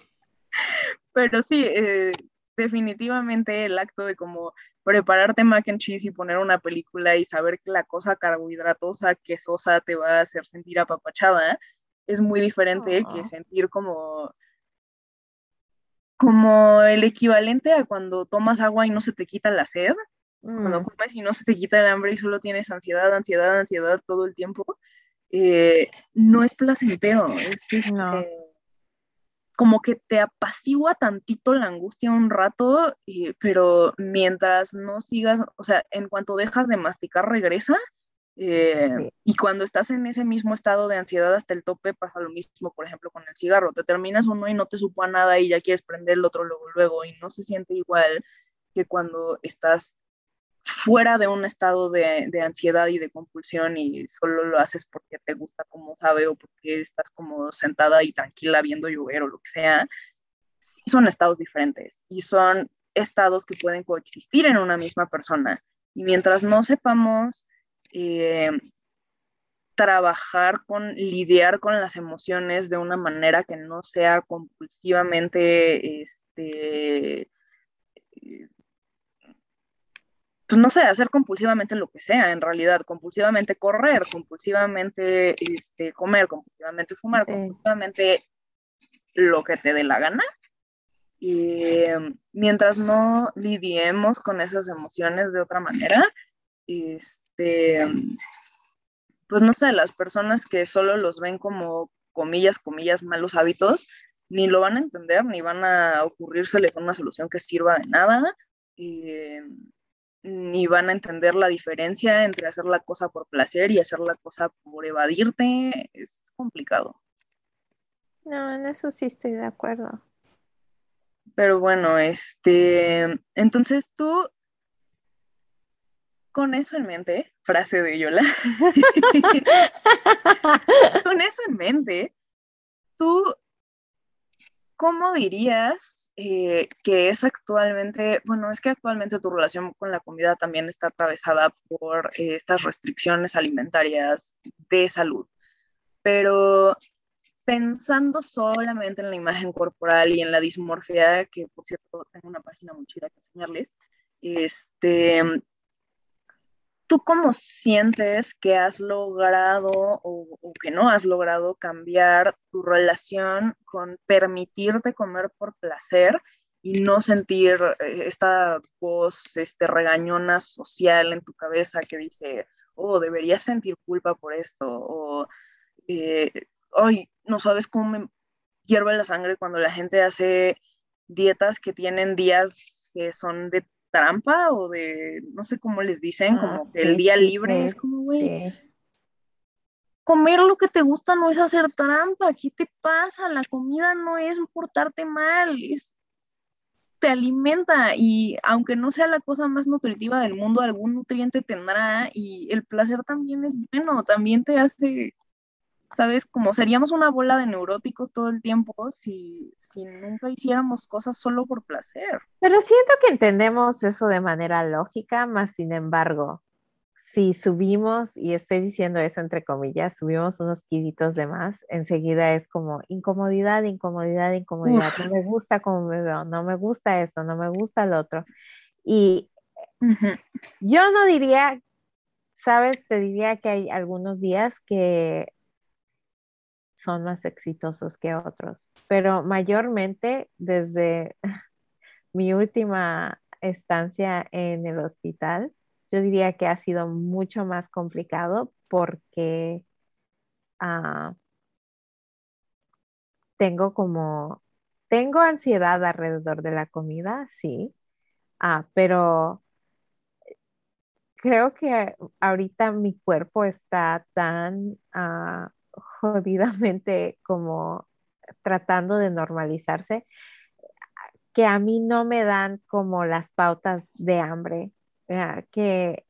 A: Pero sí, eh, definitivamente el acto de como prepararte mac and cheese y poner una película y saber que la cosa carbohidratosa, quesosa te va a hacer sentir apapachada, es muy diferente que sentir como como el equivalente a cuando tomas agua y no se te quita la sed, cuando mm. comes y no se te quita el hambre y solo tienes ansiedad, ansiedad, ansiedad todo el tiempo, eh, no es placentero, es no. Este, como que te apacigua tantito la angustia un rato, pero mientras no sigas, o sea, en cuanto dejas de masticar, regresa. Eh, y cuando estás en ese mismo estado de ansiedad hasta el tope, pasa lo mismo, por ejemplo, con el cigarro. Te terminas uno y no te supo a nada y ya quieres prender el otro luego, luego, y no se siente igual que cuando estás fuera de un estado de, ansiedad y de compulsión y solo lo haces porque te gusta como sabe o porque estás como sentada y tranquila viendo llover o lo que sea, son estados diferentes y son estados que pueden coexistir en una misma persona. Y mientras no sepamos eh, trabajar con, lidiar con las emociones de una manera que no sea compulsivamente este, pues no sé, hacer compulsivamente lo que sea, en realidad, compulsivamente correr, compulsivamente este, comer, compulsivamente fumar, compulsivamente lo que te dé la gana. Y mientras no lidiemos con esas emociones de otra manera, este, pues no sé, las personas que solo los ven como comillas, comillas, malos hábitos, ni lo van a entender, ni van a ocurrírseles una solución que sirva de nada. Y, ni van a entender la diferencia entre hacer la cosa por placer y hacer la cosa por evadirte. Es complicado.
B: No, en eso sí estoy de acuerdo.
A: Pero bueno, este, entonces tú, con eso en mente, frase de Yola, con eso en mente, tú ¿cómo dirías eh, que es actualmente, bueno, es que actualmente tu relación con la comida también está atravesada por eh, estas restricciones alimentarias de salud, pero pensando solamente en la imagen corporal y en la dismorfia, que por cierto tengo una página muy chida que enseñarles, este, ¿Tú cómo sientes que has logrado o, que no has logrado cambiar tu relación con permitirte comer por placer y no sentir eh, esta voz este, regañona social en tu cabeza que dice, oh, deberías sentir culpa por esto, o, eh, ay, no sabes cómo me hierve la sangre cuando la gente hace dietas que tienen días que son de trampa o de, no sé cómo les dicen, como que el día libre es como, güey, comer lo que te gusta no es hacer trampa, ¿qué te pasa? La comida no es portarte mal, es te alimenta y aunque no sea la cosa más nutritiva del mundo, algún nutriente tendrá y el placer también es bueno, también te hace ¿sabes? Como seríamos una bola de neuróticos todo el tiempo si, si nunca hiciéramos cosas solo por placer.
B: Pero siento que entendemos eso de manera lógica, más sin embargo, si subimos, y estoy diciendo eso entre comillas, subimos unos kilitos de más, enseguida es como incomodidad, incomodidad, incomodidad. No me gusta cómo me veo, no me gusta eso, no me gusta el otro. Y yo no diría, sabes, te diría que hay algunos días que son más exitosos que otros, pero mayormente desde mi última estancia en el hospital, yo diría que ha sido mucho más complicado porque ah, tengo como, tengo ansiedad alrededor de la comida, sí, ah, pero creo que ahorita mi cuerpo está tan ah, jodidamente como tratando de normalizarse que a mí no me dan como las pautas de hambre que,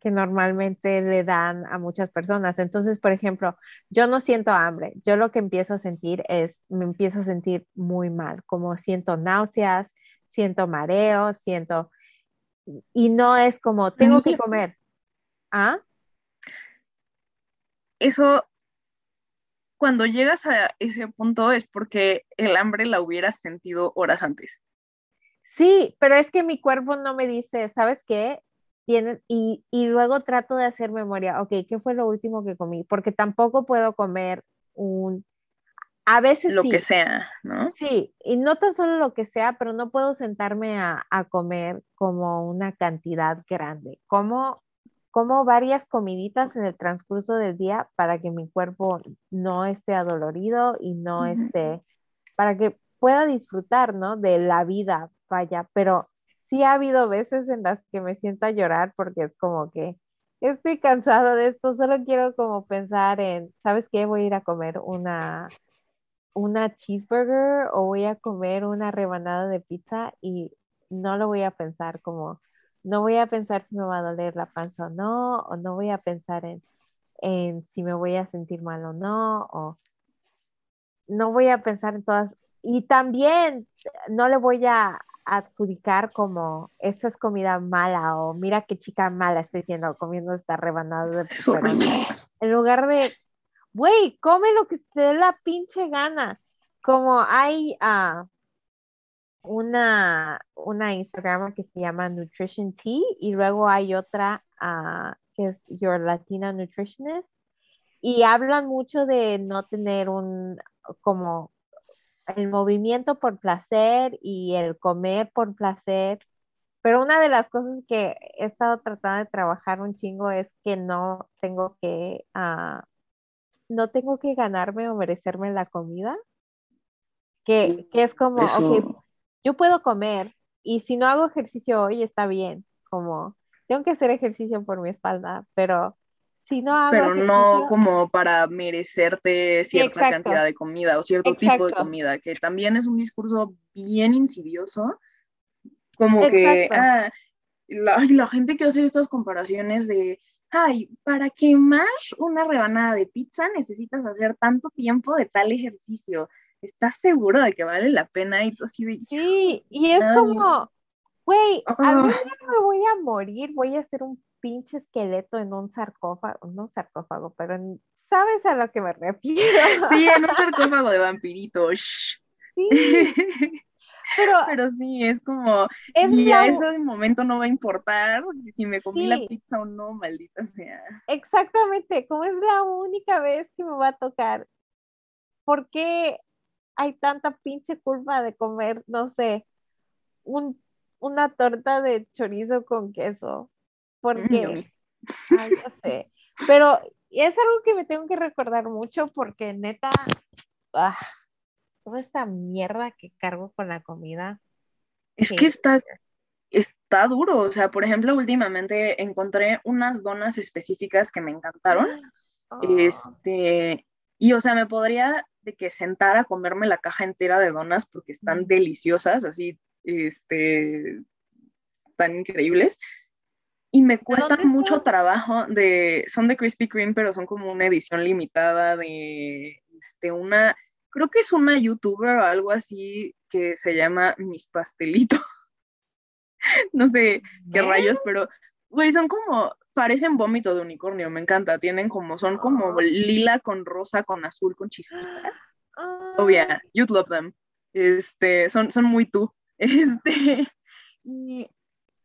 B: que normalmente le dan a muchas personas. Entonces, por ejemplo, yo no siento hambre, yo lo que empiezo a sentir es, me empiezo a sentir muy mal, como siento náuseas, siento mareo, siento, y, no es como, tengo que comer. ¿Ah?
A: Eso, cuando llegas a ese punto es porque el hambre la hubieras sentido horas antes.
B: Sí, pero es que mi cuerpo no me dice, ¿sabes qué? Tienes, y, y luego trato de hacer memoria, ok, ¿qué fue lo último que comí? Porque tampoco puedo comer un, a veces
A: lo que sea, ¿no?
B: Sí, y no tan solo lo que sea, pero no puedo sentarme a, a comer como una cantidad grande. Como, como varias comiditas en el transcurso del día para que mi cuerpo no esté adolorido y no esté, para que pueda disfrutar, ¿no? De la vida, vaya, pero sí ha habido veces en las que me siento a llorar porque es como que estoy cansado de esto, solo quiero como pensar en, ¿sabes qué? Voy a ir a comer una, una cheeseburger o voy a comer una rebanada de pizza y no lo voy a pensar como, no voy a pensar si me va a doler la panza o no, o no voy a pensar en, en si me voy a sentir mal o no, o no voy a pensar en todas, y también no le voy a adjudicar como esto es comida mala o mira qué chica mala estoy diciendo comiendo esta rebanada de En lugar de, güey, come lo que te dé la pinche gana. Como hay uh, una, una Instagram que se llama Nutrition Tea y luego hay otra uh, que es Your Latina Nutritionist y hablan mucho de no tener un como el movimiento por placer y el comer por placer. Pero una de las cosas que he estado tratando de trabajar un chingo es que no tengo que, uh, no tengo que ganarme o merecerme la comida. Que, que es como, yo puedo comer y si no hago ejercicio hoy está bien, como tengo que hacer ejercicio por mi espalda, pero
A: pero no como para merecerte cierta cantidad de comida o cierto tipo de comida, que también es un discurso bien insidioso, como que ah, la, la, gente que hace estas comparaciones de, ay, para quemar una rebanada de pizza necesitas hacer tanto tiempo de tal ejercicio. ¿Estás seguro de que vale la pena? Y tú así de,
B: sí, y es como, güey, a mí me voy a morir, voy a hacer un pinche esqueleto en un sarcófago, no sarcófago, pero ¿sabes a lo que me refiero?
A: Sí, en un sarcófago de vampiritos. Sí. Pero, pero sí, es como, y a ese momento no va a importar si me comí la pizza o no, maldita sea.
B: Exactamente, como es la única vez que me va a tocar, ¿por qué hay tanta pinche culpa de comer, no sé, un, una torta de chorizo con queso? porque, ay, no sé, pero es algo que me tengo que recordar mucho porque neta, ah, toda esta mierda que cargo con la comida.
A: Es que está, está duro, o sea, por ejemplo, últimamente encontré unas donas específicas que me encantaron, ah. este, y o sea, me podría de que sentar a comerme la caja entera de donas porque están deliciosas, así, este, tan increíbles, y me cuesta mucho trabajo de, son de Krispy Kreme, pero son como una edición limitada de, este, una, creo que es una youtuber o algo así que se llama Mis Pastelitos. no sé qué rayos, pero Güey, son como, parecen vómito de unicornio, me encanta. Tienen como, son como
B: Ah.
A: lila con rosa, con azul, con chispitas.
B: Ah.
A: Oh yeah, you'd love them. Este, son, son muy tú. Este, y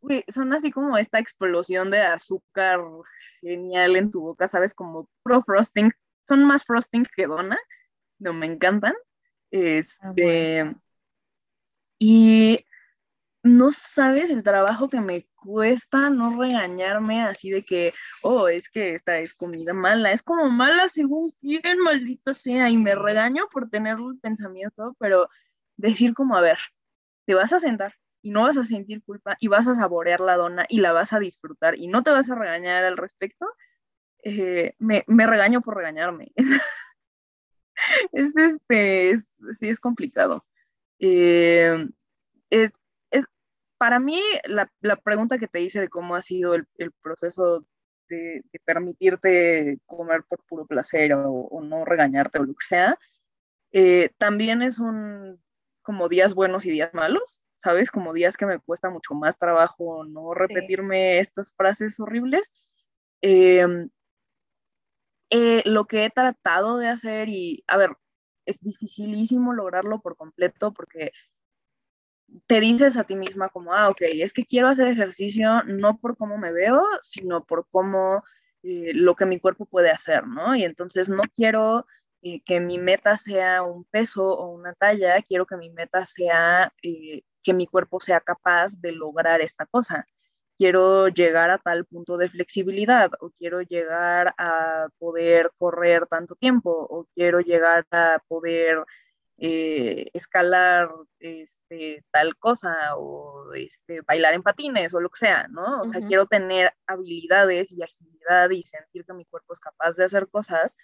A: güey, son así como esta explosión de azúcar genial en tu boca, ¿sabes? Como pro frosting. Son más frosting que dona. No, me encantan. Este,
B: bueno.
A: y no sabes el trabajo que me cuesta no regañarme así de que, oh, es que esta es comida mala, es como mala según quién, maldita sea, y me regaño por tener el pensamiento, pero decir como, a ver, te vas a sentar y no vas a sentir culpa y vas a saborear la dona y la vas a disfrutar y no te vas a regañar al respecto, eh, me, me regaño por regañarme. es este, es, sí es complicado. Eh, es, para mí, la, la, pregunta que te hice de cómo ha sido el, el proceso de, de, permitirte comer por puro placer o, o, no regañarte o lo que sea, eh, también es un como días buenos y días malos, ¿sabes? Como días que me cuesta mucho más trabajo no repetirme sí. estas frases horribles. Eh, eh, lo que he tratado de hacer y, a ver, es dificilísimo lograrlo por completo porque te dices a ti misma como, ah, ok, es que quiero hacer ejercicio no por cómo me veo, sino por cómo eh, lo que mi cuerpo puede hacer, ¿no? Y entonces no quiero eh, que mi meta sea un peso o una talla, quiero que mi meta sea eh, que mi cuerpo sea capaz de lograr esta cosa. Quiero llegar a tal punto de flexibilidad o quiero llegar a poder correr tanto tiempo o quiero llegar a poder eh, escalar este, tal cosa o este, bailar en patines o lo que sea, ¿no? O uh -huh. sea, quiero tener habilidades y agilidad y sentir que mi cuerpo es capaz de hacer cosas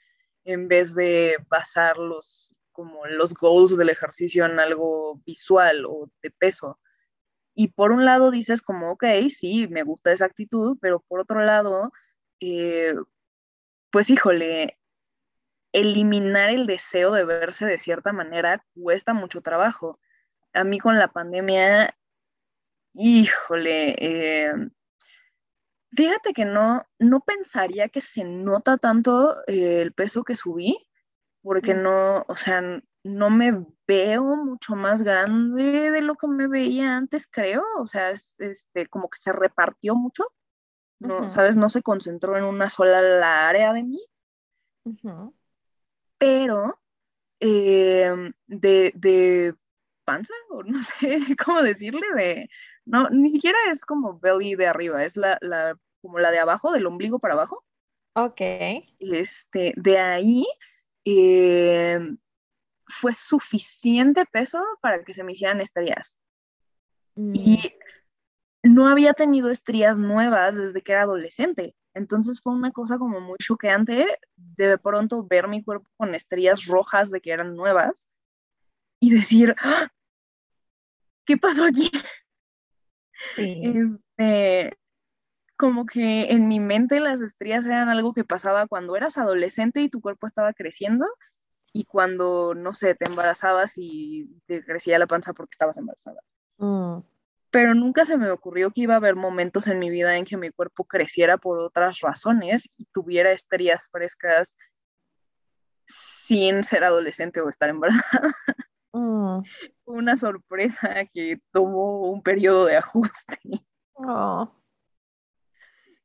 A: en vez de basar los, como los goals del ejercicio en algo visual o de peso. Y por un lado dices como, ok, sí, me gusta esa actitud, pero por otro lado, eh, pues híjole, eliminar el deseo de verse de cierta manera cuesta mucho trabajo. A mí con la pandemia, híjole, eh, fíjate que no, no pensaría que se nota tanto eh, el peso que subí, porque no, o sea, no me veo mucho más grande de lo que me veía antes, creo. O sea, es, este, como que se repartió mucho. No, uh -huh. ¿Sabes? No se concentró en una sola área de mí.
B: Uh -huh.
A: Pero eh, de, de, panza, o no sé cómo decirle, de. No, ni siquiera es como belly de arriba, es la, la como la de abajo, del ombligo para abajo.
B: Ok.
A: Este, de ahí. Eh, fue suficiente peso para que se me hicieran estrías. Mm. Y no había tenido estrías nuevas desde que era adolescente. Entonces fue una cosa como muy choqueante de pronto ver mi cuerpo con estrías rojas de que eran nuevas y decir, ¡Ah! ¿qué pasó aquí?
B: Sí.
A: Este, como que en mi mente las estrías eran algo que pasaba cuando eras adolescente y tu cuerpo estaba creciendo y cuando, no sé, te embarazabas y te crecía la panza porque estabas embarazada.
B: Mm.
A: Pero nunca se me ocurrió que iba a haber momentos en mi vida en que mi cuerpo creciera por otras razones y tuviera estrías frescas sin ser adolescente o estar embarazada.
B: Mm.
A: Una sorpresa que tomó un periodo de ajuste.
B: Oh.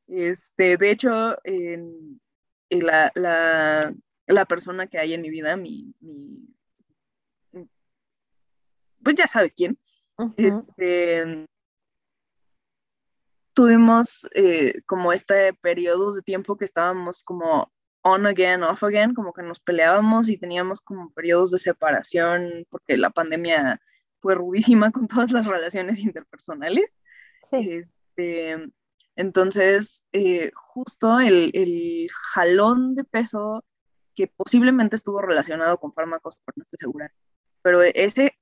A: Este, de hecho, en, en la, la la persona que hay en mi vida, mi, mi pues ya sabes quién,
B: uh -huh.
A: este, tuvimos eh, como este periodo de tiempo que estábamos como on again, off again, como que nos peleábamos y teníamos como periodos de separación porque la pandemia fue rudísima con todas las relaciones interpersonales.
B: Sí.
A: Este, entonces, eh, justo el, el jalón de peso que posiblemente estuvo relacionado con fármacos, pero no estoy segura. Pero ese,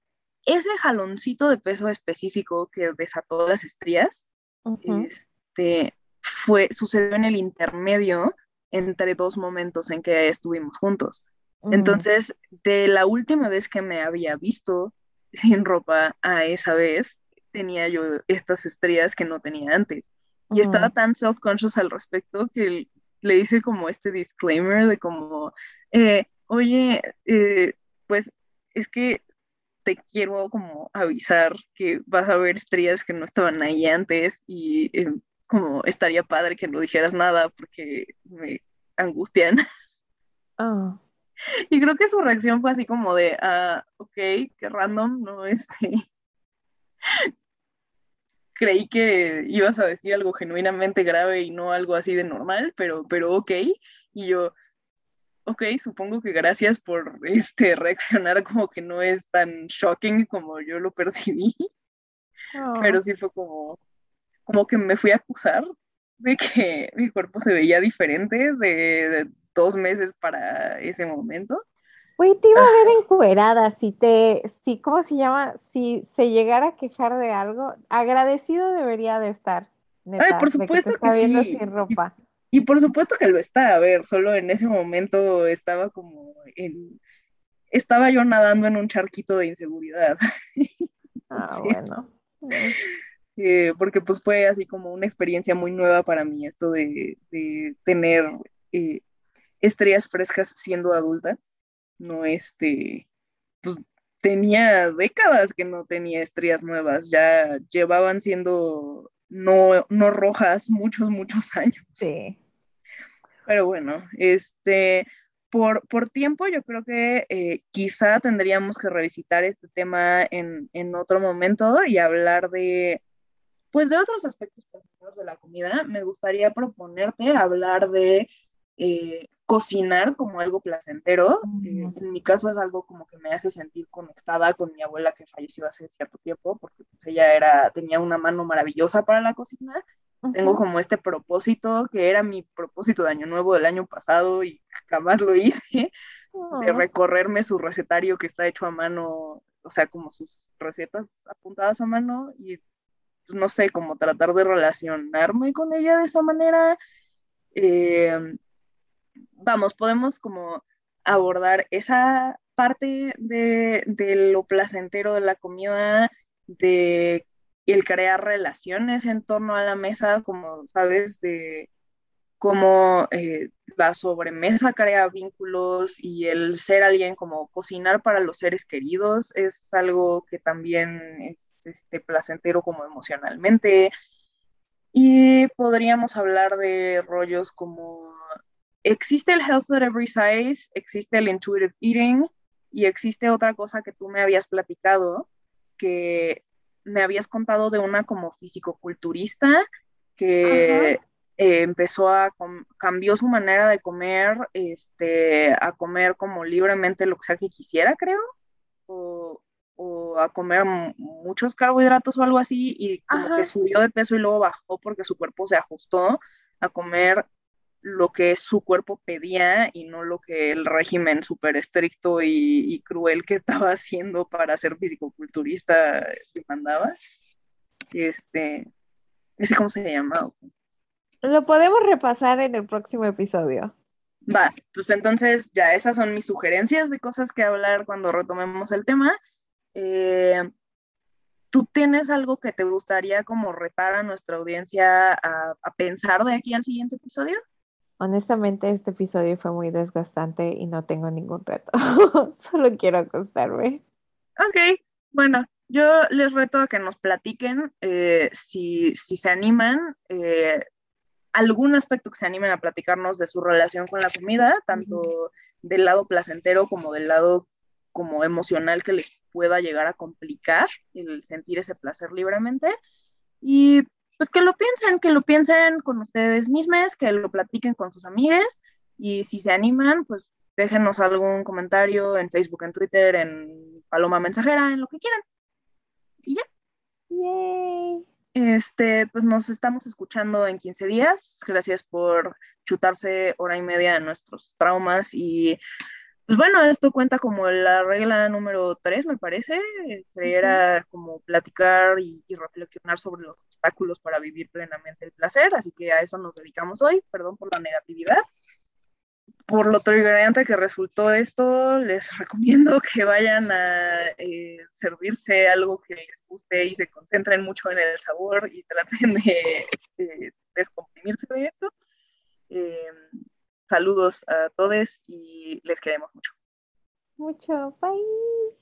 A: ese jaloncito de peso específico que desató las estrías,
B: uh -huh.
A: este, fue, sucedió en el intermedio entre dos momentos en que estuvimos juntos. Uh -huh. Entonces, de la última vez que me había visto sin ropa a esa vez, tenía yo estas estrías que no tenía antes. y estaba tan self-conscious al respecto que le hice como este disclaimer de como, eh, oye, eh, pues es que te quiero como avisar que vas a ver estrellas que no estaban ahí antes y eh, como estaría padre que no dijeras nada porque me angustian.
B: Oh.
A: Y creo que su reacción fue así como de, ah, ok, qué random, no, este, creí que ibas a decir algo genuinamente grave y no algo así de normal, pero, pero ok. Y yo, ok, supongo que gracias por este, reaccionar como que no es tan shocking como yo lo percibí. Pero sí fue como, como que me fui a acusar de que mi cuerpo se veía diferente de dos meses para ese momento.
B: Güey, te iba a ver encuerada si te, si, ¿cómo se llama? Si se llegara a quejar de algo, agradecido debería de estar.
A: Ay, por supuesto que, está viendo sin
B: ropa.
A: Y, por supuesto que lo está, a ver, solo en ese momento estaba como en, estaba yo nadando en un charquito de inseguridad.
B: ah, bueno.
A: Eh, porque pues fue así como una experiencia muy nueva para mí esto de, tener eh, estrellas frescas siendo adulta no este, pues tenía décadas que no tenía estrías nuevas, ya llevaban siendo no, no rojas muchos, muchos años.
B: Sí.
A: Pero bueno, este, por, por tiempo yo creo que eh, quizá tendríamos que revisitar este tema en, en, otro momento y hablar de, pues de otros aspectos de la comida. Me gustaría proponerte hablar de eh, cocinar como algo placentero. Eh, en mi caso es algo como que me hace sentir conectada con mi abuela que falleció hace cierto tiempo, porque pues, ella era, tenía una mano maravillosa para la cocina. Tengo como este propósito, que era mi propósito de año nuevo del año pasado y jamás lo hice, de recorrerme su recetario que está hecho a mano, o sea, como sus recetas apuntadas a mano y pues, no sé, como tratar de relacionarme con ella de esa manera. Eh, vamos, podemos como abordar esa parte de, lo placentero de la comida, de el crear relaciones en torno a la mesa, como sabes, de cómo eh, la sobremesa crea vínculos y el ser alguien como cocinar para los seres queridos es algo que también es este, placentero como emocionalmente. Y podríamos hablar de rollos como existe el Health at Every Size, existe el Intuitive Eating y existe otra cosa que tú me habías platicado, que me habías contado de una como fisicoculturista que eh, empezó a, cambió su manera de comer, este, a comer como libremente lo que sea que quisiera, creo, o, a comer muchos carbohidratos o algo así, y como que subió de peso y luego bajó porque su cuerpo se ajustó a comer lo que su cuerpo pedía y no lo que el régimen súper estricto y, cruel que estaba haciendo para ser fisicoculturista mandaba. Este, sé cómo se llama.
B: Lo podemos repasar en el próximo episodio.
A: Va, pues entonces ya esas son mis sugerencias de cosas que hablar cuando retomemos el tema. Eh, ¿Tú tienes algo que te gustaría como retar a nuestra audiencia a pensar de aquí al siguiente episodio?
B: Honestamente, este episodio fue muy desgastante y no tengo ningún reto. Solo quiero acostarme.
A: Ok, bueno, yo les reto a que nos platiquen eh, si, se animan, eh, algún aspecto que se animen a platicarnos de su relación con la comida, tanto del lado placentero como del lado como emocional que les pueda llegar a complicar el sentir ese placer libremente. Y pues que lo piensen, que lo piensen con ustedes mismos, que lo platiquen con sus amigas y si se animan, pues déjenos algún comentario en Facebook, en Twitter, en Paloma Mensajera, en lo que quieran. Y ya.
B: Yay.
A: Este, pues nos estamos escuchando en 15 días. Gracias por chutarse hora y media de nuestros traumas y pues bueno, esto cuenta como la regla número tres, me parece, que era como platicar y, reflexionar sobre los obstáculos para vivir plenamente el placer, así que a eso nos dedicamos hoy, perdón por la negatividad. por lo triggerante que resultó esto, les recomiendo que vayan a eh, servirse algo que les guste y se concentren mucho en el sabor y traten de, descomprimirse de esto. Em, saludos a todos y les queremos mucho.
B: Mucho, bye.